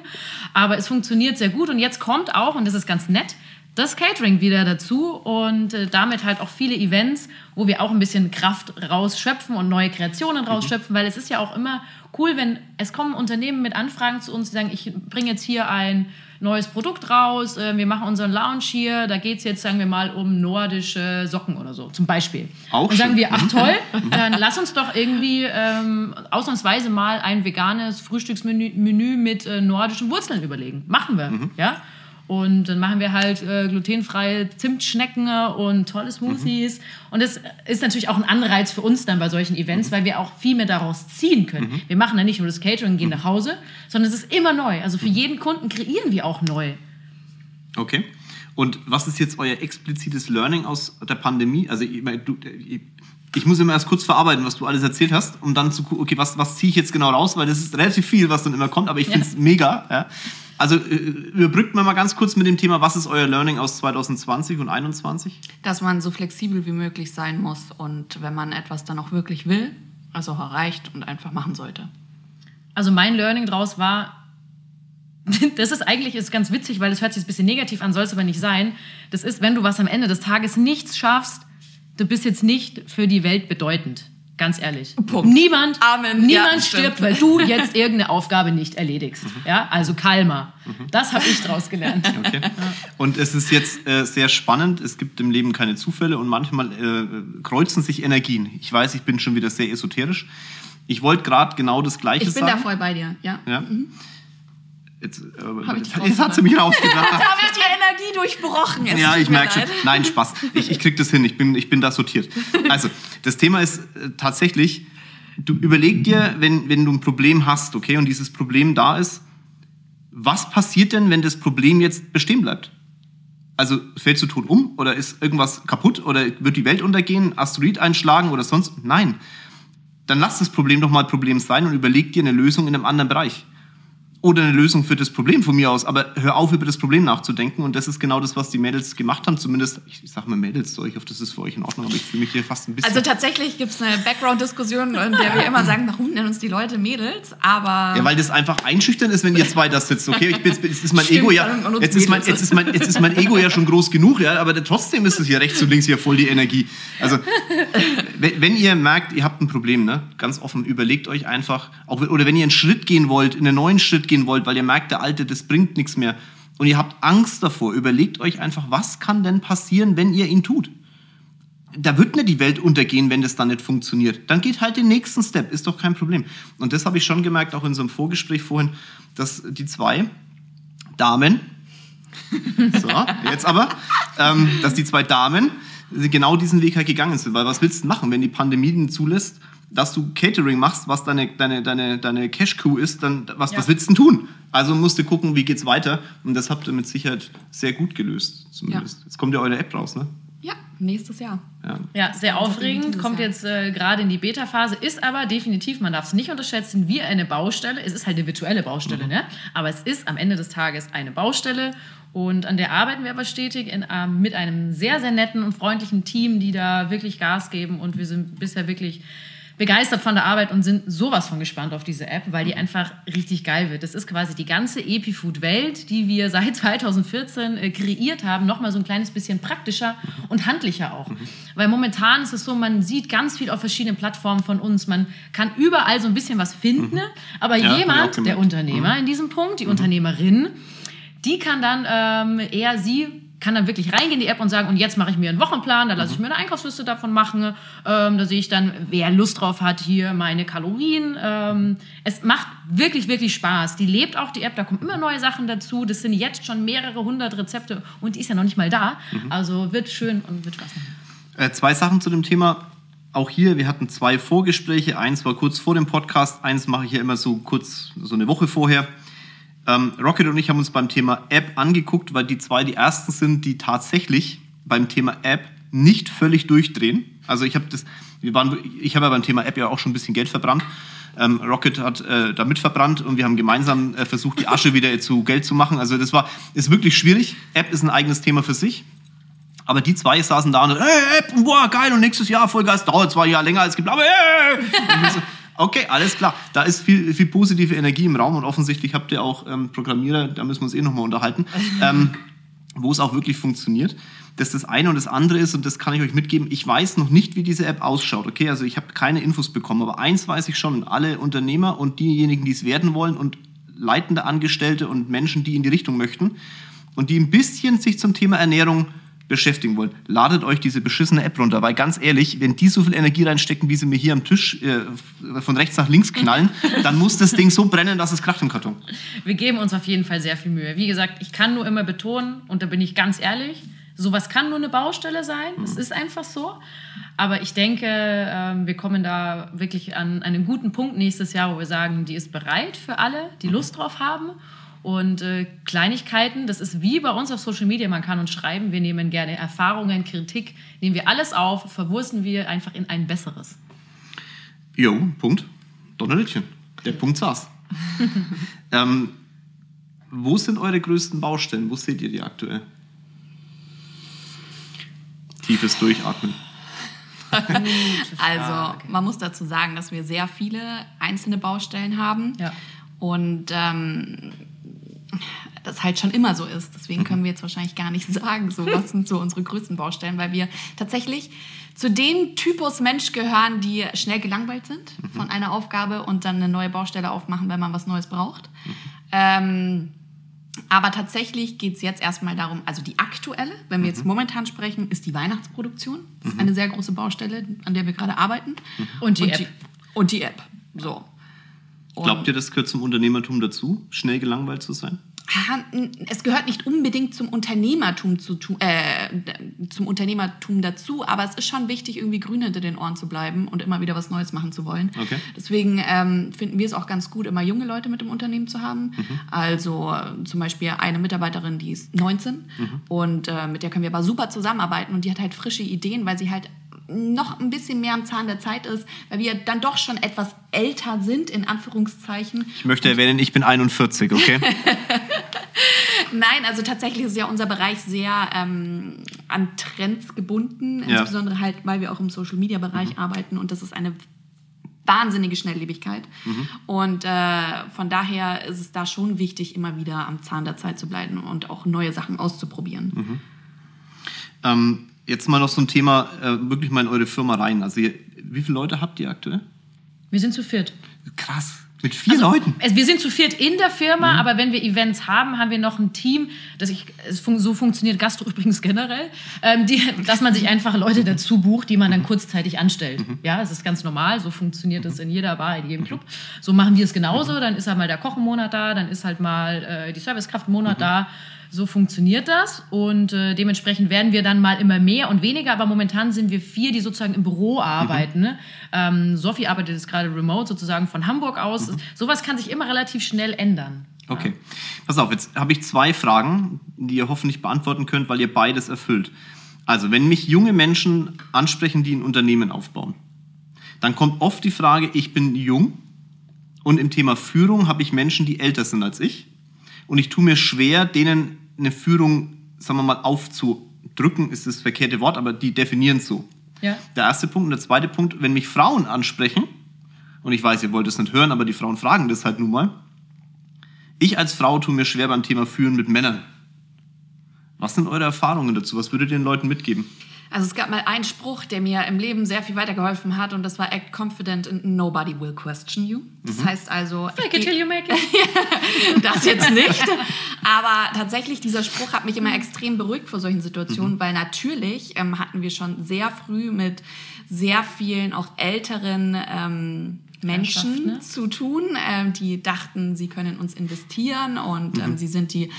Aber es funktioniert sehr gut. Und jetzt kommt auch, und das ist ganz nett, das Catering wieder dazu und äh, damit halt auch viele Events, wo wir auch ein bisschen Kraft rausschöpfen und neue Kreationen rausschöpfen, weil es ist ja auch immer cool, wenn es kommen Unternehmen mit Anfragen zu uns, die sagen, ich bringe jetzt hier ein neues Produkt raus, äh, wir machen unseren Lounge hier, da geht es jetzt, sagen wir mal, um nordische Socken oder so, zum Beispiel. Auch und sagen schön. wir, ach toll, (laughs) dann lass uns doch irgendwie ähm, ausnahmsweise mal ein veganes Frühstücksmenü Menü mit äh, nordischen Wurzeln überlegen. Machen wir, ja. Und dann machen wir halt äh, glutenfreie Zimtschnecken und tolle Smoothies. Und das ist natürlich auch ein Anreiz für uns dann bei solchen Events, weil wir auch viel mehr daraus ziehen können. Wir machen dann nicht nur das Catering und gehen nach Hause, sondern es ist immer neu. Also für jeden Kunden kreieren wir auch neu. Okay. Und was ist jetzt euer explizites Learning aus der Pandemie? Also ich, meine, du, ich, muss immer erst kurz verarbeiten, was du alles erzählt hast, um dann zu gucken, okay, was, was ziehe ich jetzt genau raus, weil das ist relativ viel, was dann immer kommt, aber ich finde es mega. Ja. Also äh, überbrückt mir mal ganz kurz mit dem Thema, was ist euer Learning aus 2020 und 2021? Dass man so flexibel wie möglich sein muss und wenn man etwas dann auch wirklich will, es auch erreicht und einfach machen sollte. Also mein Learning draus war, (laughs) das ist eigentlich ist ganz witzig, weil es hört sich ein bisschen negativ an, soll es aber nicht sein. Das ist, wenn du was am Ende des Tages nichts schaffst, du bist jetzt nicht für die Welt bedeutend. Ganz ehrlich. Punkt. Niemand, Amen. niemand Ja, stirbt, stimmt. weil du jetzt irgendeine Aufgabe nicht erledigst. Ja, also Kalmer. Das habe ich draus gelernt. (laughs) Okay. Und es ist jetzt äh, sehr spannend. Es gibt im Leben keine Zufälle und manchmal äh, kreuzen sich Energien. Ich weiß, ich bin schon wieder sehr esoterisch. Ich wollte gerade genau das Gleiche Ich bin da sagen. voll bei dir, ja. ja. Jetzt, äh, Hab jetzt hat sie mich rausgebracht. (laughs) Da habe ich die Energie durchbrochen. Es Ja, ich merke schon. Nein, Spaß. Ich, ich krieg das hin. Ich bin, ich bin da sortiert. Also, das Thema ist äh, tatsächlich, du überleg dir, wenn, wenn du ein Problem hast, okay, und dieses Problem da ist, was passiert denn, wenn das Problem jetzt bestehen bleibt? Also fällst du tot um oder ist irgendwas kaputt oder wird die Welt untergehen, Asteroid einschlagen oder sonst? Nein. Dann lass das Problem doch mal Problem sein und überleg dir eine Lösung in einem anderen Bereich. Oder eine Lösung für das Problem von mir aus, aber hör auf, über das Problem nachzudenken. Und das ist genau das, was die Mädels gemacht haben. Zumindest, ich, ich sag mal Mädels, so, ich hoffe, das ist für euch in Ordnung, aber ich fühle mich hier fast ein bisschen. Also tatsächlich gibt es eine Background-Diskussion, in der wir immer sagen, warum nennen uns die Leute Mädels? Aber Ja, weil das einfach einschüchternd ist, wenn ihr zwei da sitzt, okay? Ich bin, jetzt ist mein (laughs) Stimmt, Ego ja, jetzt ist mein, jetzt ist mein, jetzt ist mein Ego ja schon groß genug, ja, aber trotzdem ist es hier rechts und links hier voll die Energie. Also, wenn, ihr merkt, ihr habt ein Problem, ne, ganz offen, überlegt euch einfach, auch, oder wenn ihr einen Schritt gehen wollt, in einen neuen Schritt gehen wollt, weil ihr merkt, der alte, das bringt nichts mehr, und ihr habt Angst davor, überlegt euch einfach, was kann denn passieren, wenn ihr ihn tut? da wird nicht die Welt untergehen, wenn das dann nicht funktioniert. Dann geht halt den nächsten Step, ist doch kein Problem. Und das habe ich schon gemerkt, auch in so einem Vorgespräch vorhin, dass die zwei Damen, (laughs) so, jetzt aber, ähm, dass die zwei Damen genau diesen Weg halt gegangen sind. Weil was willst du machen, wenn die Pandemie zulässt, dass du Catering machst, was deine, deine, deine, deine Cash-Coup ist, dann was, Ja. was willst du denn tun? Also musst du gucken, wie geht's weiter. Und das habt ihr mit Sicherheit sehr gut gelöst, zumindest. Jetzt kommt ja eure App raus, ne? Ja, nächstes Jahr. Ja. Ja, sehr aufregend, kommt jetzt äh, gerade in die Beta-Phase, ist aber definitiv, man darf es nicht unterschätzen, wie eine Baustelle. Es ist halt eine virtuelle Baustelle, ne? aber es ist am Ende des Tages eine Baustelle und an der arbeiten wir aber stetig in, ähm, mit einem sehr, sehr netten und freundlichen Team, die da wirklich Gas geben und wir sind bisher wirklich begeistert von der Arbeit und sind sowas von gespannt auf diese App, weil die einfach richtig geil wird. Das ist quasi die ganze Epifood-Welt, die wir seit (laughs) 2014 äh, kreiert haben, nochmal so ein kleines bisschen praktischer und handlicher auch. Weil momentan ist es so, man sieht ganz viel auf verschiedenen Plattformen von uns. Man kann überall so ein bisschen was finden, aber Ja, jemand, der. Unternehmer in diesem Punkt, die Unternehmerin, die kann dann ähm, eher sie kann dann wirklich reingehen in die App und sagen, und jetzt mache ich mir einen Wochenplan, da lasse ich mir eine Einkaufsliste davon machen, ähm, da sehe ich dann, wer Lust drauf hat, hier meine Kalorien. Ähm, es macht wirklich, wirklich Spaß. Die lebt auch, die App, da kommen immer neue Sachen dazu. Das sind jetzt schon mehrere hundert Rezepte und die ist ja noch nicht mal da. Also wird schön und wird Spaß machen. Äh, zwei Sachen zu dem Thema. Auch hier, wir hatten zwei Vorgespräche. Eins war kurz vor dem Podcast, eins mache ich ja immer so kurz, so eine Woche vorher. Ähm, Rocket und ich haben uns beim Thema App angeguckt, weil die zwei die ersten sind, die tatsächlich beim Thema App nicht völlig durchdrehen. Also ich habe das, wir waren, ich habe ja beim Thema App ja auch schon ein bisschen Geld verbrannt. Ähm, Rocket hat äh, damit verbrannt und wir haben gemeinsam äh, versucht, die Asche wieder zu Geld zu machen. Also das war, ist wirklich schwierig. App ist ein eigenes Thema für sich. Aber die zwei saßen da und hey, App, boah, geil, und nächstes Jahr Vollgas, dauert zwar ein Jahr länger als geplant, hey! Okay, alles klar. Da ist viel, viel positive Energie im Raum und offensichtlich habt ihr auch ähm, Programmierer, da müssen wir uns eh nochmal unterhalten, (laughs) ähm, wo es auch wirklich funktioniert. Das ist das eine und das andere ist, und das kann ich euch mitgeben, ich weiß noch nicht, wie diese App ausschaut. Okay, also ich habe keine Infos bekommen, aber eins weiß ich schon, alle Unternehmer und diejenigen, die es werden wollen und leitende Angestellte und Menschen, die in die Richtung möchten und die ein bisschen sich zum Thema Ernährung beschäftigen wollen, ladet euch diese beschissene App runter, weil ganz ehrlich, wenn die so viel Energie reinstecken, wie sie mir hier am Tisch äh, von rechts nach links knallen, (laughs) dann muss das Ding so brennen, dass es kracht im Karton. Wir geben uns auf jeden Fall sehr viel Mühe. Wie gesagt, ich kann nur immer betonen, und da bin ich ganz ehrlich, sowas kann nur eine Baustelle sein. Es ist einfach so. Aber ich denke, ähm, wir kommen da wirklich an einen guten Punkt nächstes Jahr, wo wir sagen, die ist bereit für alle, die Lust drauf haben. Und äh, Kleinigkeiten, das ist wie bei uns auf Social Media, man kann uns schreiben, wir nehmen gerne Erfahrungen, Kritik, nehmen wir alles auf, verwursten wir einfach in ein besseres. Jo, Punkt. Donnerlittchen. Der Punkt saß. (laughs) ähm, wo sind eure größten Baustellen? Wo seht ihr die aktuell? Tiefes Durchatmen. (laughs) Also, man muss dazu sagen, dass wir sehr viele einzelne Baustellen haben. Ja. Und ähm, das halt schon immer so ist. Deswegen können wir jetzt wahrscheinlich gar nicht (laughs) sagen, so was sind so unsere größten Baustellen, weil wir tatsächlich zu dem Typus Mensch gehören, die schnell gelangweilt sind von einer Aufgabe und dann eine neue Baustelle aufmachen, wenn man was Neues braucht. Ähm, aber tatsächlich geht es jetzt erstmal darum, also die aktuelle, wenn wir jetzt momentan sprechen, ist die Weihnachtsproduktion. Das ist eine sehr große Baustelle, an der wir gerade arbeiten. Und die App. und die App. So. Und Glaubt ihr, das gehört zum Unternehmertum dazu, schnell gelangweilt zu sein? es gehört nicht unbedingt zum Unternehmertum zu äh, zum Unternehmertum dazu, aber es ist schon wichtig, irgendwie grün hinter den Ohren zu bleiben und immer wieder was Neues machen zu wollen. Okay. Deswegen ähm, finden wir es auch ganz gut, immer junge Leute mit im Unternehmen zu haben. Mhm. Also äh, zum Beispiel eine Mitarbeiterin, die ist 19 mhm. und äh, mit der können wir aber super zusammenarbeiten und die hat halt frische Ideen, weil sie halt noch ein bisschen mehr am Zahn der Zeit ist, weil wir dann doch schon etwas älter sind, in Anführungszeichen. Ich möchte erwähnen, ich bin 41, okay? (laughs) Nein, also tatsächlich ist ja unser Bereich sehr ähm, an Trends gebunden, ja. insbesondere halt, weil wir auch im Social-Media-Bereich mhm. arbeiten und das ist eine wahnsinnige Schnelllebigkeit. Mhm. Und äh, von daher ist es da schon wichtig, immer wieder am Zahn der Zeit zu bleiben und auch neue Sachen auszuprobieren. Mhm. Ähm, jetzt mal noch so ein Thema, äh, wirklich mal in eure Firma rein. Also ihr, wie viele Leute habt ihr aktuell? Wir sind zu viert. Krass. Mit vier also, Leuten? wir sind zu viert in der Firma, mhm. aber wenn wir Events haben, haben wir noch ein Team. Das ich, so funktioniert Gastro (laughs) übrigens generell, ähm, die, dass man sich einfach Leute dazu bucht, die man dann kurzzeitig anstellt. Mhm. Ja, das ist ganz normal. So funktioniert es in jeder Bar, in jedem Club. So machen wir es genauso. Dann ist halt mal der Kochenmonat da, dann ist halt mal äh, die Servicekraftmonat mhm. da. So funktioniert das und äh, dementsprechend werden wir dann mal immer mehr und weniger, aber momentan sind wir vier, die sozusagen im Büro arbeiten. Mhm. Ne? Ähm, Sophie arbeitet jetzt gerade remote sozusagen von Hamburg aus. Mhm. Sowas kann sich immer relativ schnell ändern. Okay. Ja. Pass auf, jetzt habe ich zwei Fragen, die ihr hoffentlich beantworten könnt, weil ihr beides erfüllt. Also, wenn mich junge Menschen ansprechen, die ein Unternehmen aufbauen, dann kommt oft die Frage, ich bin jung und im Thema Führung habe ich Menschen, die älter sind als ich. Und ich tue mir schwer, denen eine Führung, sagen wir mal, aufzudrücken, ist das verkehrte Wort, aber die definieren es so. Ja. Der erste Punkt. Und der zweite Punkt, wenn mich Frauen ansprechen, und ich weiß, ihr wollt es nicht hören, aber die Frauen fragen das halt nun mal. Ich als Frau tue mir schwer beim Thema Führen mit Männern. Was sind eure Erfahrungen dazu? Was würdet ihr den Leuten mitgeben? Also es gab mal einen Spruch, der mir im Leben sehr viel weitergeholfen hat und das war Act confident and nobody will question you. Das mhm. heißt also... Fake it till you make it. (laughs) das jetzt (laughs) nicht. Aber tatsächlich, dieser Spruch hat mich immer extrem beruhigt vor solchen Situationen, mhm. weil natürlich ähm, hatten wir schon sehr früh mit sehr vielen auch älteren... Ähm, Menschen ne? zu tun, ähm, die dachten, sie können uns investieren und ähm, mhm. sie sind die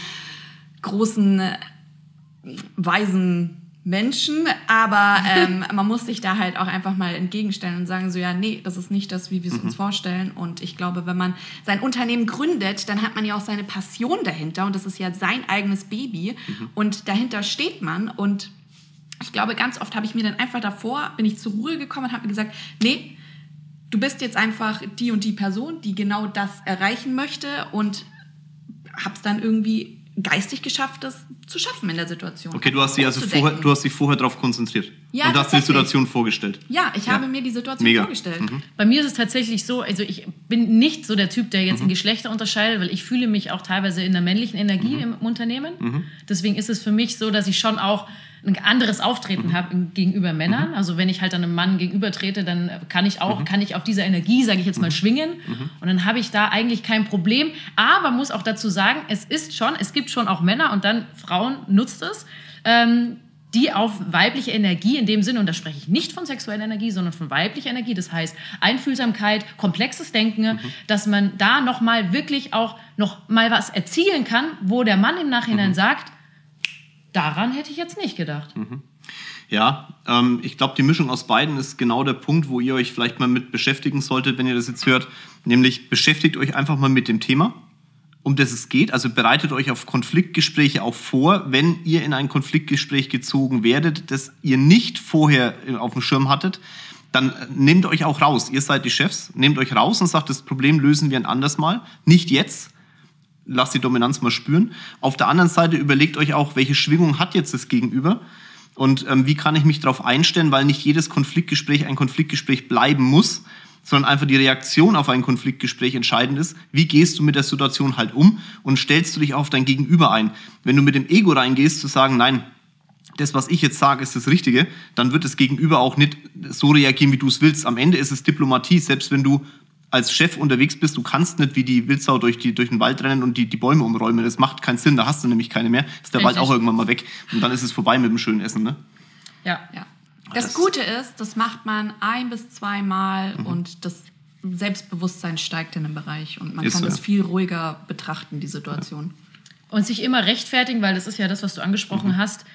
großen, äh, weisen Menschen, aber ähm, (laughs) man muss sich da halt auch einfach mal entgegenstellen und sagen so, ja, nee, das ist nicht das, wie wir es mhm. uns vorstellen. Und ich glaube, wenn man sein Unternehmen gründet, dann hat man ja auch seine Passion dahinter und das ist ja sein eigenes Baby mhm. und dahinter steht man und ich glaube, ganz oft habe ich mir dann einfach davor, bin ich zur Ruhe gekommen und habe mir gesagt, nee, du bist jetzt einfach die und die Person, die genau das erreichen möchte und habe es dann irgendwie geistig geschafft, das zu schaffen in der Situation. Okay, du hast dich also vorher, du hast dich vorher darauf konzentriert ja, und hast die Situation vorgestellt. Ja, ich ja. habe mir die Situation Mega. vorgestellt. Mhm. Bei mir ist es tatsächlich so, also ich bin nicht so der Typ, der jetzt mhm. in Geschlechter unterscheidet, weil ich fühle mich auch teilweise in der männlichen Energie mhm. im Unternehmen. Mhm. Deswegen ist es für mich so, dass ich schon auch ein anderes Auftreten mhm. habe gegenüber Männern. Mhm. Also wenn ich halt einem Mann gegenüber trete, dann kann ich auch, mhm. kann ich auf dieser Energie, sage ich jetzt mal, mhm. schwingen. Mhm. Und dann habe ich da eigentlich kein Problem. Aber muss auch dazu sagen, es ist schon, es gibt schon auch Männer und dann Frauen nutzt es. Ähm, die auf weibliche Energie in dem Sinne, und da spreche ich nicht von sexueller Energie, sondern von weiblicher Energie, das heißt Einfühlsamkeit, komplexes Denken, mhm. dass man da nochmal wirklich auch noch mal was erzielen kann, wo der Mann im Nachhinein mhm. sagt, Daran hätte ich jetzt nicht gedacht. Mhm. Ja, ähm, ich glaube, die Mischung aus beiden ist genau der Punkt, wo ihr euch vielleicht mal mit beschäftigen solltet, wenn ihr das jetzt hört. Nämlich beschäftigt euch einfach mal mit dem Thema, um das es geht. Also bereitet euch auf Konfliktgespräche auch vor, wenn ihr in ein Konfliktgespräch gezogen werdet, das ihr nicht vorher auf dem Schirm hattet. Dann nehmt euch auch raus. Ihr seid die Chefs. Nehmt euch raus und sagt, das Problem lösen wir ein anderes Mal. Nicht jetzt, lasst die Dominanz mal spüren. Auf der anderen Seite überlegt euch auch, welche Schwingung hat jetzt das Gegenüber und ähm, wie kann ich mich darauf einstellen, weil nicht jedes Konfliktgespräch ein Konfliktgespräch bleiben muss, sondern einfach die Reaktion auf ein Konfliktgespräch entscheidend ist. Wie gehst du mit der Situation halt um und stellst du dich auf dein Gegenüber ein? Wenn du mit dem Ego reingehst, zu sagen, nein, das, was ich jetzt sage, ist das Richtige, dann wird das Gegenüber auch nicht so reagieren, wie du es willst. Am Ende ist es Diplomatie, selbst wenn du als Chef unterwegs bist, du kannst nicht wie die Wildsau durch, die, durch den Wald rennen und die, die Bäume umräumen. Das macht keinen Sinn, da hast du nämlich keine mehr. Ist der Richtig. Wald auch irgendwann mal weg. Und dann ist es vorbei mit dem schönen Essen, ne? Ja, ja. Das, das Gute ist, das macht man ein bis zweimal mhm. und das Selbstbewusstsein steigt in dem Bereich und man ist kann so, das viel ruhiger betrachten, die Situation. Ja. Und sich immer rechtfertigen, weil das ist ja das, was du angesprochen Mhm. hast,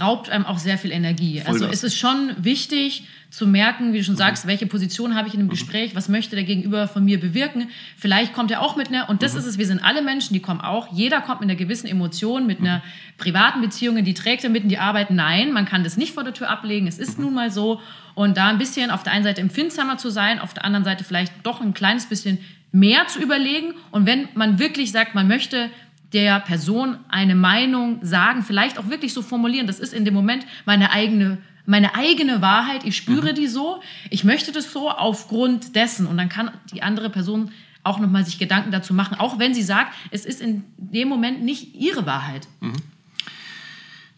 raubt einem auch sehr viel Energie. Voll also das. es ist schon wichtig zu merken, wie du schon Mhm. sagst, welche Position habe ich in einem Gespräch, was möchte der Gegenüber von mir bewirken. Vielleicht kommt er auch mit einer, und das Mhm. ist es, wir sind alle Menschen, die kommen auch, jeder kommt mit einer gewissen Emotion, mit Mhm. einer privaten Beziehung, die trägt er mit in die Arbeit. Nein, man kann das nicht vor der Tür ablegen, es Mhm. ist nun mal so. Und da ein bisschen auf der einen Seite empfindsamer zu sein, auf der anderen Seite vielleicht doch ein kleines bisschen mehr zu überlegen. Und wenn man wirklich sagt, man möchte der Person eine Meinung sagen, vielleicht auch wirklich so formulieren, das ist in dem Moment meine eigene, meine eigene Wahrheit, ich spüre die so, ich möchte das so aufgrund dessen und dann kann die andere Person auch nochmal sich Gedanken dazu machen, auch wenn sie sagt, es ist in dem Moment nicht ihre Wahrheit.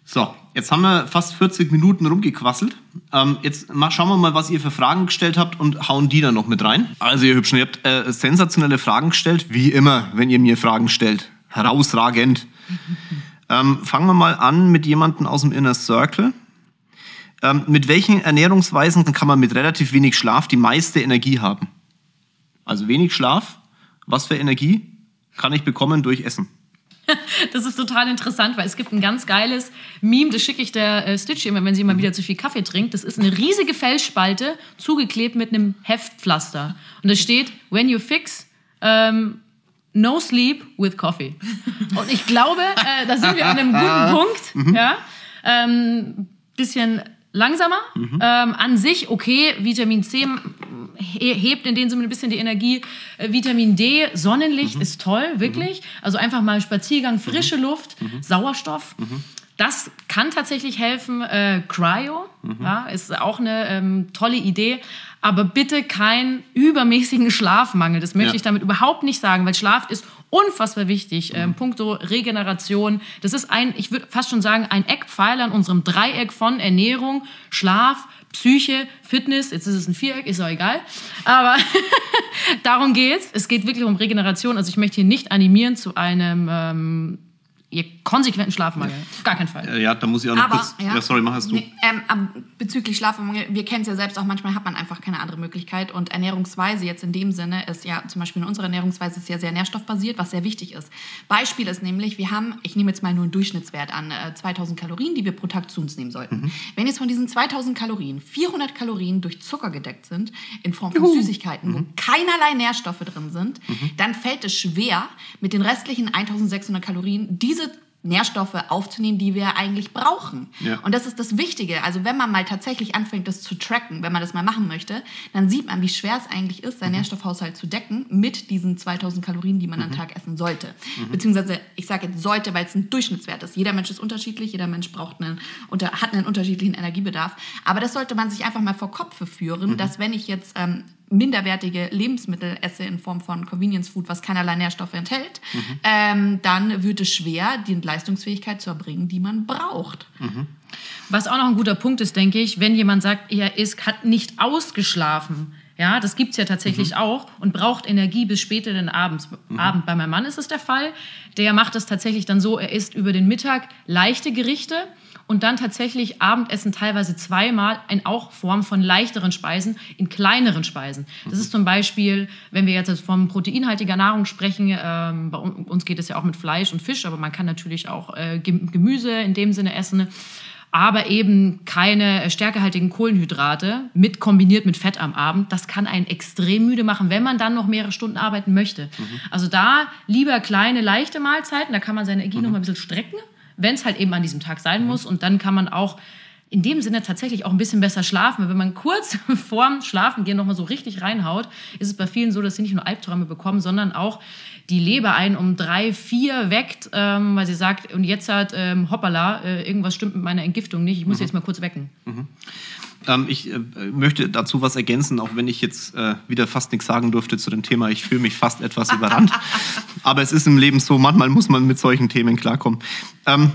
So, jetzt haben wir fast 40 Minuten rumgequasselt. Ähm, jetzt mal, schauen wir mal, was ihr für Fragen gestellt habt und hauen die dann noch mit rein. Also ihr Hübschen, ihr habt äh, sensationelle Fragen gestellt, wie immer, wenn ihr mir Fragen stellt. Herausragend. (laughs) ähm, fangen wir mal an mit jemandem aus dem Inner Circle. Ähm, mit welchen Ernährungsweisen kann man mit relativ wenig Schlaf die meiste Energie haben? Also wenig Schlaf, was für Energie kann ich bekommen durch Essen? (laughs) Das ist total interessant, weil es gibt ein ganz geiles Meme, das schicke ich der äh, Stitch immer, wenn sie mal wieder zu viel Kaffee trinkt. Das ist eine riesige Felsspalte, zugeklebt mit einem Heftpflaster. Und da steht, when you fix, ähm, no sleep with coffee. Und ich glaube, äh, da sind wir an einem guten (laughs) Punkt. Ja? Ähm, bisschen langsamer. Ähm, an sich, okay, Vitamin C he- hebt in dem Sinne ein bisschen die Energie. Äh, Vitamin D, Sonnenlicht ist toll, wirklich. Also einfach mal Spaziergang, frische Luft, Sauerstoff. Das kann tatsächlich helfen. Äh, Cryo ja, ist auch eine ähm, tolle Idee. Aber bitte keinen übermäßigen Schlafmangel. Das möchte Ja. ich damit überhaupt nicht sagen, weil Schlaf ist unfassbar wichtig. Ähm, puncto Regeneration. Das ist ein, ich würde fast schon sagen, ein Eckpfeiler in unserem Dreieck von Ernährung, Schlaf, Psyche, Fitness. Jetzt ist es ein Viereck, ist auch egal. Aber (laughs) darum geht's. Es geht wirklich um Regeneration. Also ich möchte hier nicht animieren zu einem ähm, ihr konsequenten Schlafmangel. Auf Gar keinen Fall. Äh, ja, da muss ich auch noch Aber, kurz. Ja. sorry, mach es du. Nee, ähm, aber bezüglich Schlafmangel, wir kennen es ja selbst auch, manchmal hat man einfach keine andere Möglichkeit. Und Ernährungsweise jetzt in dem Sinne ist ja, zum Beispiel in unserer Ernährungsweise ist ja sehr nährstoffbasiert, was sehr wichtig ist. Beispiel ist nämlich, wir haben, ich nehme jetzt mal nur einen Durchschnittswert an, äh, 2000 Kalorien, die wir pro Tag zu uns nehmen sollten. Wenn jetzt von diesen 2000 Kalorien 400 Kalorien durch Zucker gedeckt sind, in Form von Süßigkeiten, wo keinerlei Nährstoffe drin sind, dann fällt es schwer, mit den restlichen 1600 Kalorien diese Nährstoffe aufzunehmen, die wir eigentlich brauchen. Ja. Und das ist das Wichtige. Also wenn man mal tatsächlich anfängt, das zu tracken, wenn man das mal machen möchte, dann sieht man, wie schwer es eigentlich ist, seinen Nährstoffhaushalt zu decken mit diesen 2000 Kalorien, die man am Tag essen sollte. Beziehungsweise, ich sage jetzt sollte, weil es ein Durchschnittswert ist. Jeder Mensch ist unterschiedlich, jeder Mensch braucht einen, unter, hat einen unterschiedlichen Energiebedarf. Aber das sollte man sich einfach mal vor Kopf führen, dass wenn ich jetzt ähm, minderwertige Lebensmittel esse in Form von Convenience Food, was keinerlei Nährstoffe enthält, ähm, dann wird es schwer, die Leistungsfähigkeit zu erbringen, die man braucht. Was auch noch ein guter Punkt ist, denke ich, wenn jemand sagt, er ist, hat nicht ausgeschlafen. Ja, das gibt's ja tatsächlich auch und braucht Energie bis später den Abend. Abend. Bei meinem Mann ist es der Fall. Der macht es tatsächlich dann so, er isst über den Mittag leichte Gerichte und dann tatsächlich Abendessen teilweise zweimal in auch Form von leichteren Speisen, in kleineren Speisen. Das ist zum Beispiel, wenn wir jetzt von proteinhaltiger Nahrung sprechen, ähm, bei un- uns geht es ja auch mit Fleisch und Fisch, aber man kann natürlich auch äh, Gem- Gemüse in dem Sinne essen aber eben keine äh, stärkehaltigen Kohlenhydrate mit kombiniert mit Fett am Abend. Das kann einen extrem müde machen, wenn man dann noch mehrere Stunden arbeiten möchte. Also da lieber kleine, leichte Mahlzeiten, da kann man seine Energie noch mal ein bisschen strecken, wenn es halt eben an diesem Tag sein muss. Und dann kann man auch in dem Sinne tatsächlich auch ein bisschen besser schlafen. Weil Wenn man kurz (laughs) vorm Schlafengehen noch mal so richtig reinhaut, ist es bei vielen so, dass sie nicht nur Albträume bekommen, sondern auch die Leber ein um drei, vier weckt, ähm, weil sie sagt, und jetzt hat ähm, hoppala, äh, irgendwas stimmt mit meiner Entgiftung nicht, ich muss jetzt mal kurz wecken. Ähm, ich äh, möchte dazu was ergänzen, auch wenn ich jetzt äh, wieder fast nichts sagen durfte zu dem Thema. Ich fühle mich fast etwas (laughs) überrannt. Aber es ist im Leben so, manchmal muss man mit solchen Themen klarkommen. Ähm,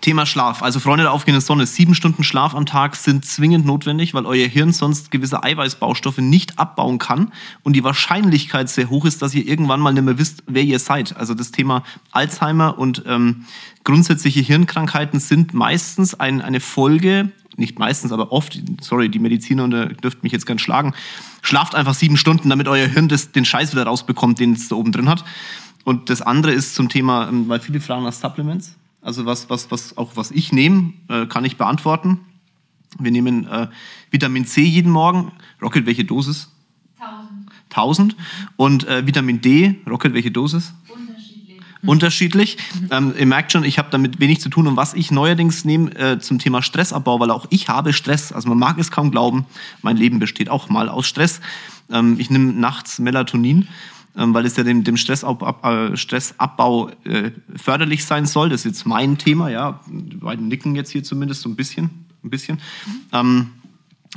Thema Schlaf. Also Freunde der aufgehenden Sonne, sieben Stunden Schlaf am Tag sind zwingend notwendig, weil euer Hirn sonst gewisse Eiweißbaustoffe nicht abbauen kann und die Wahrscheinlichkeit sehr hoch ist, dass ihr irgendwann mal nicht mehr wisst, wer ihr seid. Also das Thema Alzheimer und ähm, grundsätzliche Hirnkrankheiten sind meistens ein, eine Folge, nicht meistens, aber oft, sorry, die Mediziner und, äh, dürft mich jetzt ganz schlagen, schlaft einfach sieben Stunden, damit euer Hirn das, den Scheiß wieder rausbekommt, den es da oben drin hat. Und das andere ist zum Thema, ähm, weil viele fragen nach Supplements. Also was, was, was auch was ich nehme, äh, kann ich beantworten. Wir nehmen äh, Vitamin C jeden Morgen. Rocket, welche Dosis? 1000. 1000. Und äh, Vitamin D, Rocket, welche Dosis? Unterschiedlich. Unterschiedlich. Ähm, ihr merkt schon, ich habe damit wenig zu tun. Und was ich neuerdings nehme äh, zum Thema Stressabbau, weil auch ich habe Stress. Also man mag es kaum glauben, mein Leben besteht auch mal aus Stress. Ähm, ich nehme nachts Melatonin ähm, weil es ja dem, dem Stressab, äh, Stressabbau äh, förderlich sein soll. Das ist jetzt mein Thema, ja. Die beiden nicken jetzt hier zumindest so ein bisschen. Ein bisschen. Mhm. Ähm,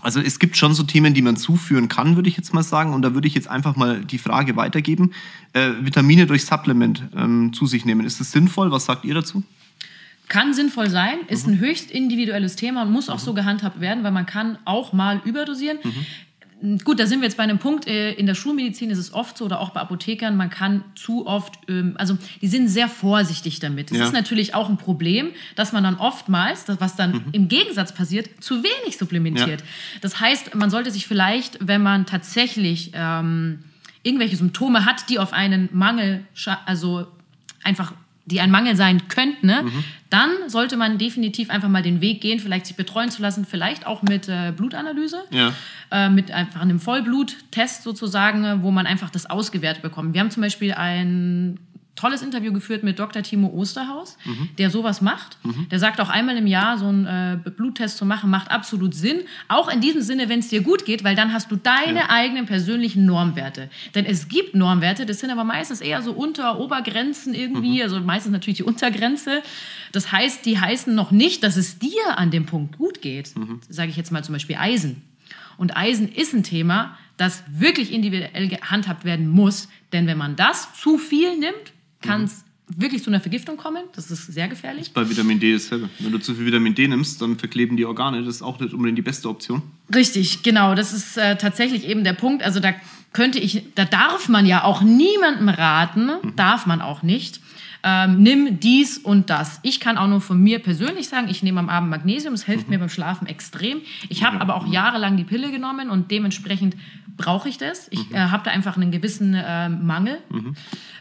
also es gibt schon so Themen, die man zuführen kann, würde ich jetzt mal sagen. Und da würde ich jetzt einfach mal die Frage weitergeben. Äh, Vitamine durch Supplement ähm, zu sich nehmen. Ist das sinnvoll? Was sagt ihr dazu? Kann sinnvoll sein, ist mhm. ein höchst individuelles Thema und muss auch mhm. so gehandhabt werden, weil man kann auch mal überdosieren. Mhm. Gut, da sind wir jetzt bei einem Punkt. Äh, in der Schulmedizin ist es oft so oder auch bei Apothekern, man kann zu oft, ähm, also die sind sehr vorsichtig damit. Das ja. ist natürlich auch ein Problem, dass man dann oftmals, was dann mhm. im Gegensatz passiert, zu wenig supplementiert. Ja. Das heißt, man sollte sich vielleicht, wenn man tatsächlich ähm, irgendwelche Symptome hat, die auf einen Mangel, also einfach die ein Mangel sein könnten, ne? Mhm. dann sollte man definitiv einfach mal den Weg gehen, vielleicht sich betreuen zu lassen, vielleicht auch mit äh, Blutanalyse, ja. äh, mit einfach einem Vollbluttest sozusagen, wo man einfach das ausgewertet bekommt. Wir haben zum Beispiel ein tolles Interview geführt mit Dr. Timo Osterhaus, mhm. der sowas macht. Mhm. Der sagt auch einmal im Jahr, so einen äh, Bluttest zu machen, macht absolut Sinn. Auch in diesem Sinne, wenn es dir gut geht, weil dann hast du deine ja. eigenen persönlichen Normwerte. Denn es gibt Normwerte, das sind aber meistens eher so Unter-, Obergrenzen irgendwie, mhm. also meistens natürlich die Untergrenze. Das heißt, die heißen noch nicht, dass es dir an dem Punkt gut geht. Mhm. Sage ich jetzt mal zum Beispiel Eisen. Und Eisen ist ein Thema, das wirklich individuell gehandhabt werden muss. Denn wenn man das zu viel nimmt, kann es mhm. wirklich zu einer Vergiftung kommen. Das ist sehr gefährlich. Das ist bei Vitamin D dasselbe. Wenn du zu viel Vitamin D nimmst, dann verkleben die Organe. Das ist auch nicht unbedingt die beste Option. Richtig, genau. Das ist äh, tatsächlich eben der Punkt. Also da könnte ich, da darf man ja auch niemandem raten, mhm. darf man auch nicht. Ähm, nimm dies und das. Ich kann auch nur von mir persönlich sagen, ich nehme am Abend Magnesium, es hilft mhm. mir beim Schlafen extrem. Ich habe ja. aber auch jahrelang die Pille genommen und dementsprechend brauche ich das. Ich mhm. äh, habe da einfach einen gewissen äh, Mangel. Mhm.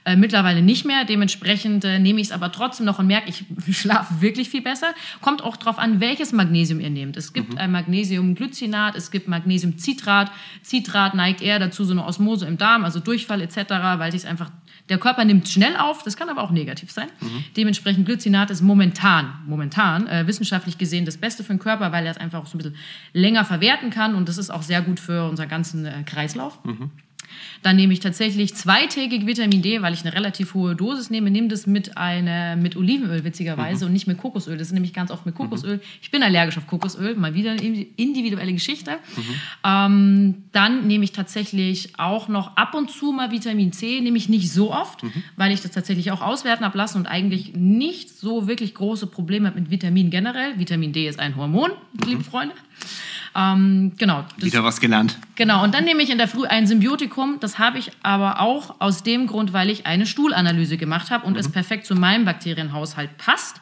Äh, mittlerweile nicht mehr. Dementsprechend äh, nehme ich es aber trotzdem noch und merke, ich (laughs) schlafe wirklich viel besser. Kommt auch darauf an, welches Magnesium ihr nehmt. Es gibt mhm. ein Magnesiumglycinat, es gibt Magnesiumcitrat. Citrat neigt eher dazu, so eine Osmose im Darm, also Durchfall etc., weil sich einfach der Körper nimmt schnell auf, das kann aber auch negativ sein. Mhm. Dementsprechend Glycinat ist momentan, momentan äh, wissenschaftlich gesehen das Beste für den Körper, weil er es einfach auch so ein bisschen länger verwerten kann und das ist auch sehr gut für unseren ganzen äh, Kreislauf. Mhm. Dann nehme ich tatsächlich zweitägig Vitamin D, weil ich eine relativ hohe Dosis nehme. Nehme das mit, eine, mit Olivenöl witzigerweise mhm. und nicht mit Kokosöl. Das ist nämlich ganz oft mit Kokosöl. Mhm. Ich bin allergisch auf Kokosöl, mal wieder eine individuelle Geschichte. Mhm. Ähm, dann nehme ich tatsächlich auch noch ab und zu mal Vitamin C, nehme ich nicht so oft, mhm. weil ich das tatsächlich auch auswerten habe lassen und eigentlich nicht so wirklich große Probleme habe mit Vitamin generell. Vitamin D ist ein Hormon, liebe mhm. Freunde. Ähm, genau. Das, Wieder was gelernt. Genau. Und dann nehme ich in der Früh ein Symbiotikum. Das habe ich aber auch aus dem Grund, weil ich eine Stuhlanalyse gemacht habe und mhm. es perfekt zu meinem Bakterienhaushalt passt.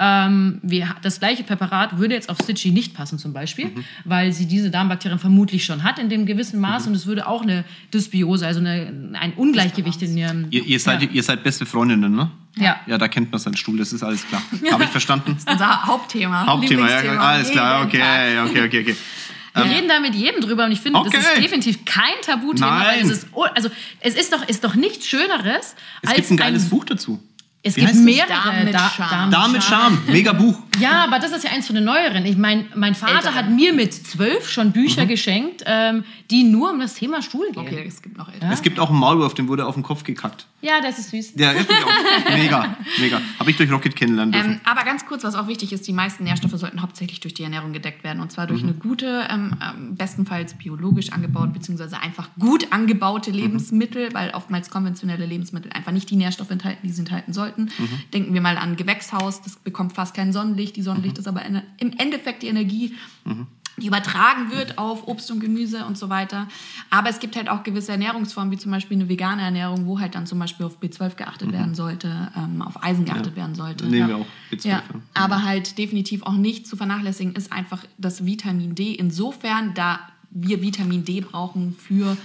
Ähm, wir, das gleiche Präparat würde jetzt auf Stitchy nicht passen zum Beispiel, mhm. weil sie diese Darmbakterien vermutlich schon hat in dem gewissen Maß mhm. und es würde auch eine Dysbiose, also eine, ein Ungleichgewicht in ihrem... Ihr, ihr seid, ja. ihr seid beste Freundinnen, ne? Ja. Ja, da kennt man seinen Stuhl, das ist alles klar. (laughs) Habe ich verstanden? Das ist unser Hauptthema. Hauptthema, ja, alles klar, okay, okay, okay, okay. Wir ähm, reden da mit jedem drüber und ich finde, okay. das ist definitiv kein Tabuthema. Nein. Weil es ist, also es ist doch, ist doch nichts Schöneres. Es gibt ein geiles ein, Buch dazu. Es Wie gibt mehrere. Dame mit Charme. Dame mit Charme. Mega Buch. Ja, aber das ist ja eins von den neueren. Ich meine, mein Vater Ältere. hat mir mit zwölf schon Bücher mhm. geschenkt, ähm, die nur um das Thema Stuhl gehen. Okay, es gibt noch ältere. Es gibt auch einen Maulwurf, dem wurde auf den Kopf gekackt. Ja, das ist süß. Ja, ist auch. mega, mega. Habe ich durch Rocket kennenlernen dürfen. Ähm, aber ganz kurz, was auch wichtig ist, die meisten Nährstoffe sollten hauptsächlich durch die Ernährung gedeckt werden. Und zwar durch mhm. eine gute, ähm, ähm bestenfalls biologisch angebaut, beziehungsweise einfach gut angebaute mhm. Lebensmittel, mhm. weil oftmals konventionelle Lebensmittel einfach nicht die Nährstoffe enthalten, die sie enthalten sollten. Mhm. Denken wir mal an Gewächshaus, das bekommt fast kein Sonnenlicht. Die Sonnenlicht mhm. ist aber im Endeffekt die Energie, mhm. die übertragen wird auf Obst und Gemüse und so weiter. Aber es gibt halt auch gewisse Ernährungsformen, wie zum Beispiel eine vegane Ernährung, wo halt dann zum Beispiel auf B12 geachtet mhm. werden sollte, ähm, auf Eisen geachtet ja. werden sollte. Nehmen wir auch B12. Ja. Aber halt definitiv auch nicht zu vernachlässigen ist einfach das Vitamin D. Insofern, da wir Vitamin D brauchen für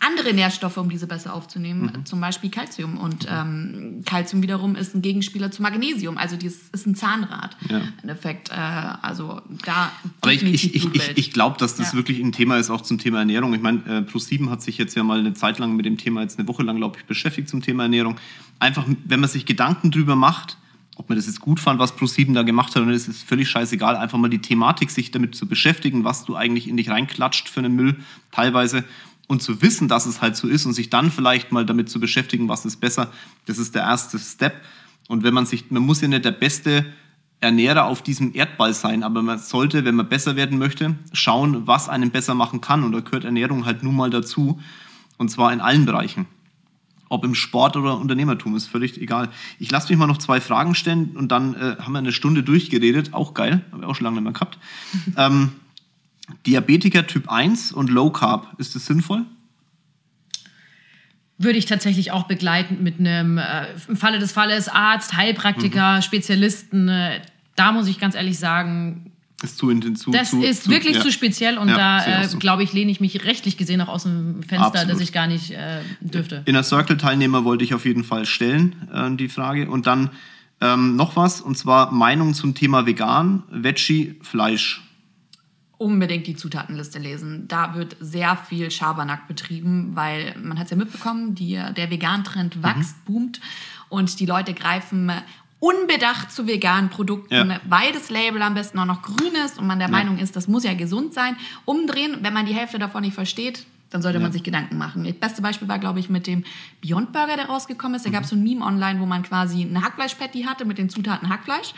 andere Nährstoffe, um diese besser aufzunehmen, Mhm. zum Beispiel Calcium. Und ähm, Calcium wiederum ist ein Gegenspieler zu Magnesium. Also das ist ein Zahnrad Ja. im Endeffekt. Äh, also da Aber ich, ich, ich, ich, ich glaube, dass das Ja. wirklich ein Thema ist, auch zum Thema Ernährung. Ich meine, äh, Pro7 hat sich jetzt ja mal eine Zeit lang mit dem Thema, jetzt eine Woche lang, glaube ich, beschäftigt zum Thema Ernährung. Einfach, wenn man sich Gedanken drüber macht, ob man das jetzt gut fand, was Pro7 da gemacht hat, ist es völlig scheißegal, einfach mal die Thematik, sich damit zu beschäftigen, was du eigentlich in dich reinklatscht für einen Müll, teilweise. Und zu wissen, dass es halt so ist und sich dann vielleicht mal damit zu beschäftigen, was ist besser, das ist der erste Step. Und wenn man sich, man muss ja nicht der beste Ernährer auf diesem Erdball sein, aber man sollte, wenn man besser werden möchte, schauen, was einen besser machen kann. Und da gehört Ernährung halt nun mal dazu. Und zwar in allen Bereichen. Ob im Sport oder Unternehmertum, ist völlig egal. Ich lasse mich mal noch zwei Fragen stellen und dann äh, haben wir eine Stunde durchgeredet. Auch geil, habe ich auch schon lange nicht mehr gehabt. ähm, Diabetiker Typ 1 und Low Carb, ist das sinnvoll? würde ich tatsächlich auch begleitend mit einem, äh, im Falle des Falles, Arzt, Heilpraktiker, Spezialisten. Äh, da muss ich ganz ehrlich sagen, Ist zu intensiv. das zu, ist zu, wirklich ja. zu speziell und Ja, da, äh, so. glaube ich, lehne ich mich rechtlich gesehen auch aus dem Fenster, Absolut. dass ich gar nicht äh, dürfte. Inner Circle-Teilnehmer wollte ich auf jeden Fall stellen, äh, die Frage. Und dann ähm, noch was, und zwar Meinung zum Thema Vegan, Veggie, Fleisch. Unbedingt die Zutatenliste lesen. Da wird sehr viel Schabernack betrieben, weil man hat es ja mitbekommen, die, der Vegan-Trend wächst, boomt und die Leute greifen unbedacht zu veganen Produkten, Ja. weil das Label am besten auch noch grün ist und man der Meinung ist, das muss ja gesund sein. Umdrehen, wenn man die Hälfte davon nicht versteht, dann sollte man sich Gedanken machen. Das beste Beispiel war, glaube ich, mit dem Beyond Burger, der rausgekommen ist. Da gab es so ein Meme online, wo man quasi eine Hackfleisch-Patty hatte mit den Zutaten Hackfleisch,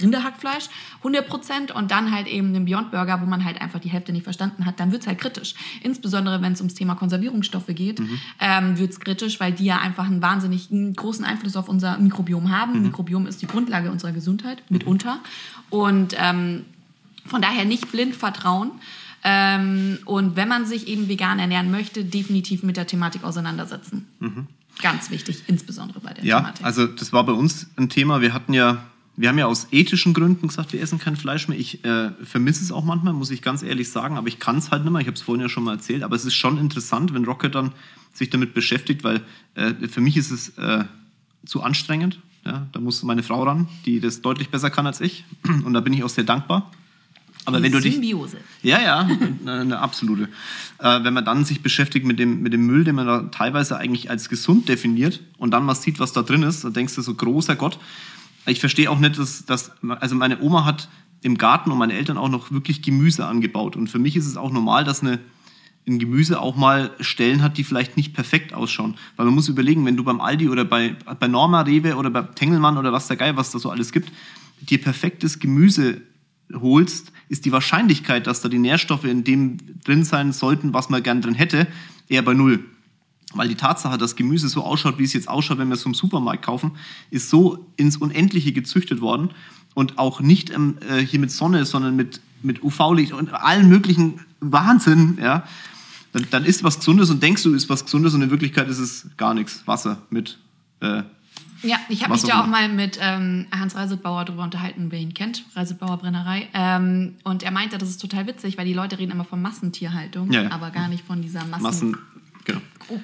Rinderhackfleisch, 100% und dann halt eben einen Beyond Burger, wo man halt einfach die Hälfte nicht verstanden hat. Dann wird es halt kritisch. Insbesondere, wenn es ums Thema Konservierungsstoffe geht, ähm, wird es kritisch, weil die ja einfach einen wahnsinnig großen Einfluss auf unser Mikrobiom haben. Mikrobiom ist die Grundlage unserer Gesundheit, mitunter. Und ähm, von daher nicht blind vertrauen. Ähm, und wenn man sich eben vegan ernähren möchte, definitiv mit der Thematik auseinandersetzen. Ganz wichtig, insbesondere bei der Ja, Thematik. also das war bei uns ein Thema. Wir hatten ja, wir haben ja aus ethischen Gründen gesagt, wir essen kein Fleisch mehr. Ich äh, vermisse es auch manchmal, muss ich ganz ehrlich sagen, aber ich kann es halt nicht mehr. Ich habe es vorhin ja schon mal erzählt, aber es ist schon interessant, wenn Rocket dann sich damit beschäftigt, weil äh, für mich ist es äh, zu anstrengend. Ja, da muss meine Frau ran, die das deutlich besser kann als ich. Und da bin ich auch sehr dankbar. Aber wenn du dich, Symbiose. ja, ja, eine, eine absolute. Äh, wenn man dann sich beschäftigt mit dem, mit dem Müll, den man da teilweise eigentlich als gesund definiert und dann mal sieht, was da drin ist, dann denkst du so, großer Gott. Ich verstehe auch nicht, dass, dass, also meine Oma hat im Garten und meine Eltern auch noch wirklich Gemüse angebaut. Und für mich ist es auch normal, dass eine, ein Gemüse auch mal Stellen hat, die vielleicht nicht perfekt ausschauen. Weil man muss überlegen, wenn du beim Aldi oder bei, bei Norma, Rewe oder bei Tengelmann oder was der Geil, was da so alles gibt, dir perfektes Gemüse holst, ist die Wahrscheinlichkeit, dass da die Nährstoffe in dem drin sein sollten, was man gern drin hätte, eher bei null. Weil die Tatsache, dass Gemüse so ausschaut, wie es jetzt ausschaut, wenn wir es vom Supermarkt kaufen, ist so ins Unendliche gezüchtet worden und auch nicht ähm, äh, hier mit Sonne, sondern mit, mit UV-Licht und allen möglichen Wahnsinn, ja. Dann, dann ist was Gesundes und denkst du, ist was Gesundes und in Wirklichkeit ist es gar nichts. Wasser mit äh, Ja, ich habe mich da auch mal mit ähm, Hans Reisetbauer drüber unterhalten, wer ihn kennt, Reisetbauer Brennerei. Ähm, und er meinte, das ist total witzig, weil die Leute reden immer von Massentierhaltung, Ja, ja. aber gar nicht von dieser Massen Massen. Genau.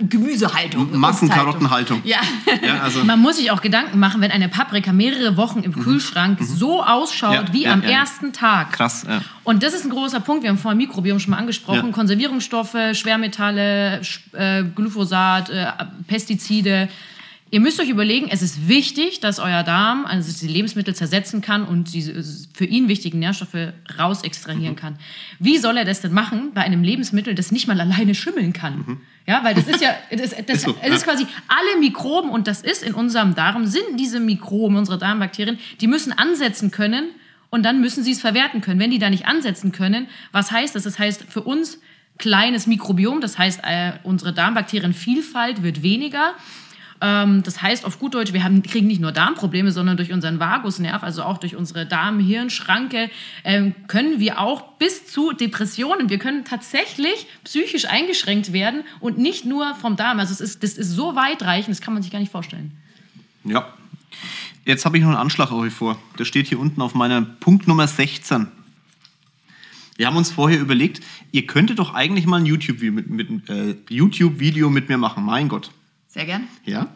Gemüsehaltung. Massenkarottenhaltung. Ja. Ja, also, Man muss sich auch Gedanken machen, wenn eine Paprika mehrere Wochen im Kühlschrank so ausschaut Mhm. Ja, wie ja, am ja. ersten Tag. krass. Ja. Und das ist ein großer Punkt. Wir haben vorhin Mikrobiom schon mal angesprochen. Ja. Konservierungsstoffe, Schwermetalle, Sch- äh, Glyphosat, äh, Pestizide. Ihr müsst euch überlegen, es ist wichtig, dass euer Darm also die Lebensmittel zersetzen kann und die äh, für ihn wichtigen Nährstoffe raus extrahieren Mhm. kann. Wie soll er das denn machen bei einem Lebensmittel, das nicht mal alleine schimmeln kann? Ja, weil das ist ja, (laughs) das, das, Mhm. Ist so, es ist quasi alle Mikroben und das ist in unserem Darm, sind diese Mikroben, unsere Darmbakterien, die müssen ansetzen können und dann müssen sie es verwerten können. Wenn die da nicht ansetzen können, was heißt das? Das heißt für uns kleines Mikrobiom, das heißt äh, unsere Darmbakterienvielfalt wird weniger. Ähm, das heißt auf gut Deutsch, wir haben, kriegen nicht nur Darmprobleme, sondern durch unseren Vagusnerv, also auch durch unsere Darm-Hirn-Schranke, ähm, können wir auch bis zu Depressionen, wir können tatsächlich psychisch eingeschränkt werden und nicht nur vom Darm. Also es ist, das ist so weitreichend, das kann man sich gar nicht vorstellen. Ja. Jetzt habe ich noch einen Anschlag auf euch vor. Der steht hier unten auf meiner Punkt Nummer 16. Wir haben uns vorher überlegt, ihr könntet doch eigentlich mal ein YouTube-Video mit, mit, äh, YouTube mit mir machen. Mein Gott. Sehr gern. Ja?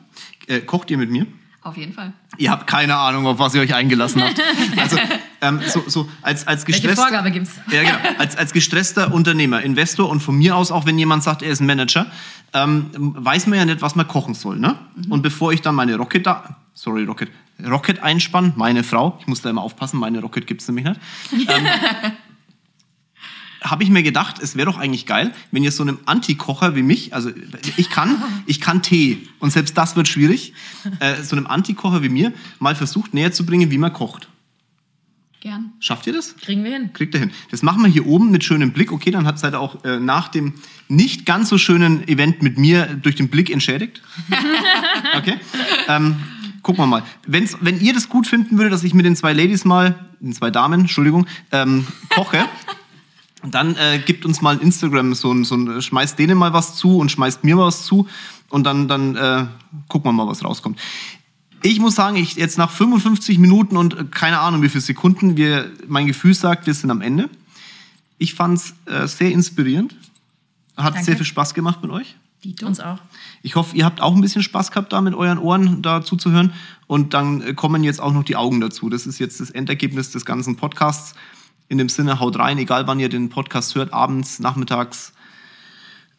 Äh, kocht ihr mit mir? Auf jeden Fall. Ihr habt keine Ahnung, auf was ihr euch eingelassen habt. (laughs) Also, ähm, so, so als, als Welche gestresster, Vorgabe gibt's? ja, genau, als, als gestresster Unternehmer, Investor und von mir aus auch, wenn jemand sagt, er ist ein Manager, ähm, weiß man ja nicht, was man kochen soll. Ne? Und bevor ich dann meine Rocket da, sorry Rocket, Rocket einspann, meine Frau, ich muss da immer aufpassen, meine Rocket gibt's nämlich nicht, ähm, (laughs) habe ich mir gedacht, es wäre doch eigentlich geil, wenn ihr so einem Antikocher wie mich, also ich kann, ich kann Tee und selbst das wird schwierig, äh, so einem Antikocher wie mir mal versucht näher zu bringen, wie man kocht. Gern. Schafft ihr das? Kriegen wir hin. Kriegt ihr hin. Das machen wir hier oben mit schönem Blick. Okay, dann seid ihr auch äh, nach dem nicht ganz so schönen Event mit mir durch den Blick entschädigt. (laughs) Okay. Ähm, gucken wir mal. Wenn's, wenn ihr das gut finden würdet, dass ich mit den zwei Ladies mal, den zwei Damen, Entschuldigung, ähm, koche, dann äh, gibt uns mal Instagram so ein, so ein, schmeißt denen mal was zu und schmeißt mir was zu und dann, dann äh, gucken wir mal, was rauskommt. Ich muss sagen, ich jetzt nach 55 Minuten und äh, keine Ahnung wie viele Sekunden, wir, mein Gefühl sagt, wir sind am Ende. Ich fand's äh, sehr inspirierend. Hat Danke. sehr viel Spaß gemacht mit euch. Dito. Uns auch. Ich hoffe, ihr habt auch ein bisschen Spaß gehabt, da mit euren Ohren da zuzuhören. Und dann äh, kommen jetzt auch noch die Augen dazu. Das ist jetzt das Endergebnis des ganzen Podcasts. In dem Sinne, haut rein, egal wann ihr den Podcast hört, abends, nachmittags,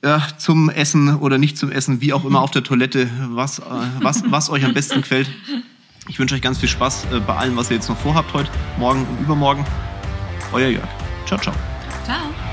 ja, zum Essen oder nicht zum Essen, wie auch immer auf der Toilette, was, äh, was, was euch am besten gefällt. Ich wünsche euch ganz viel Spaß äh, bei allem, was ihr jetzt noch vorhabt heute, morgen und übermorgen. Euer Jörg. Ciao, ciao. Ciao.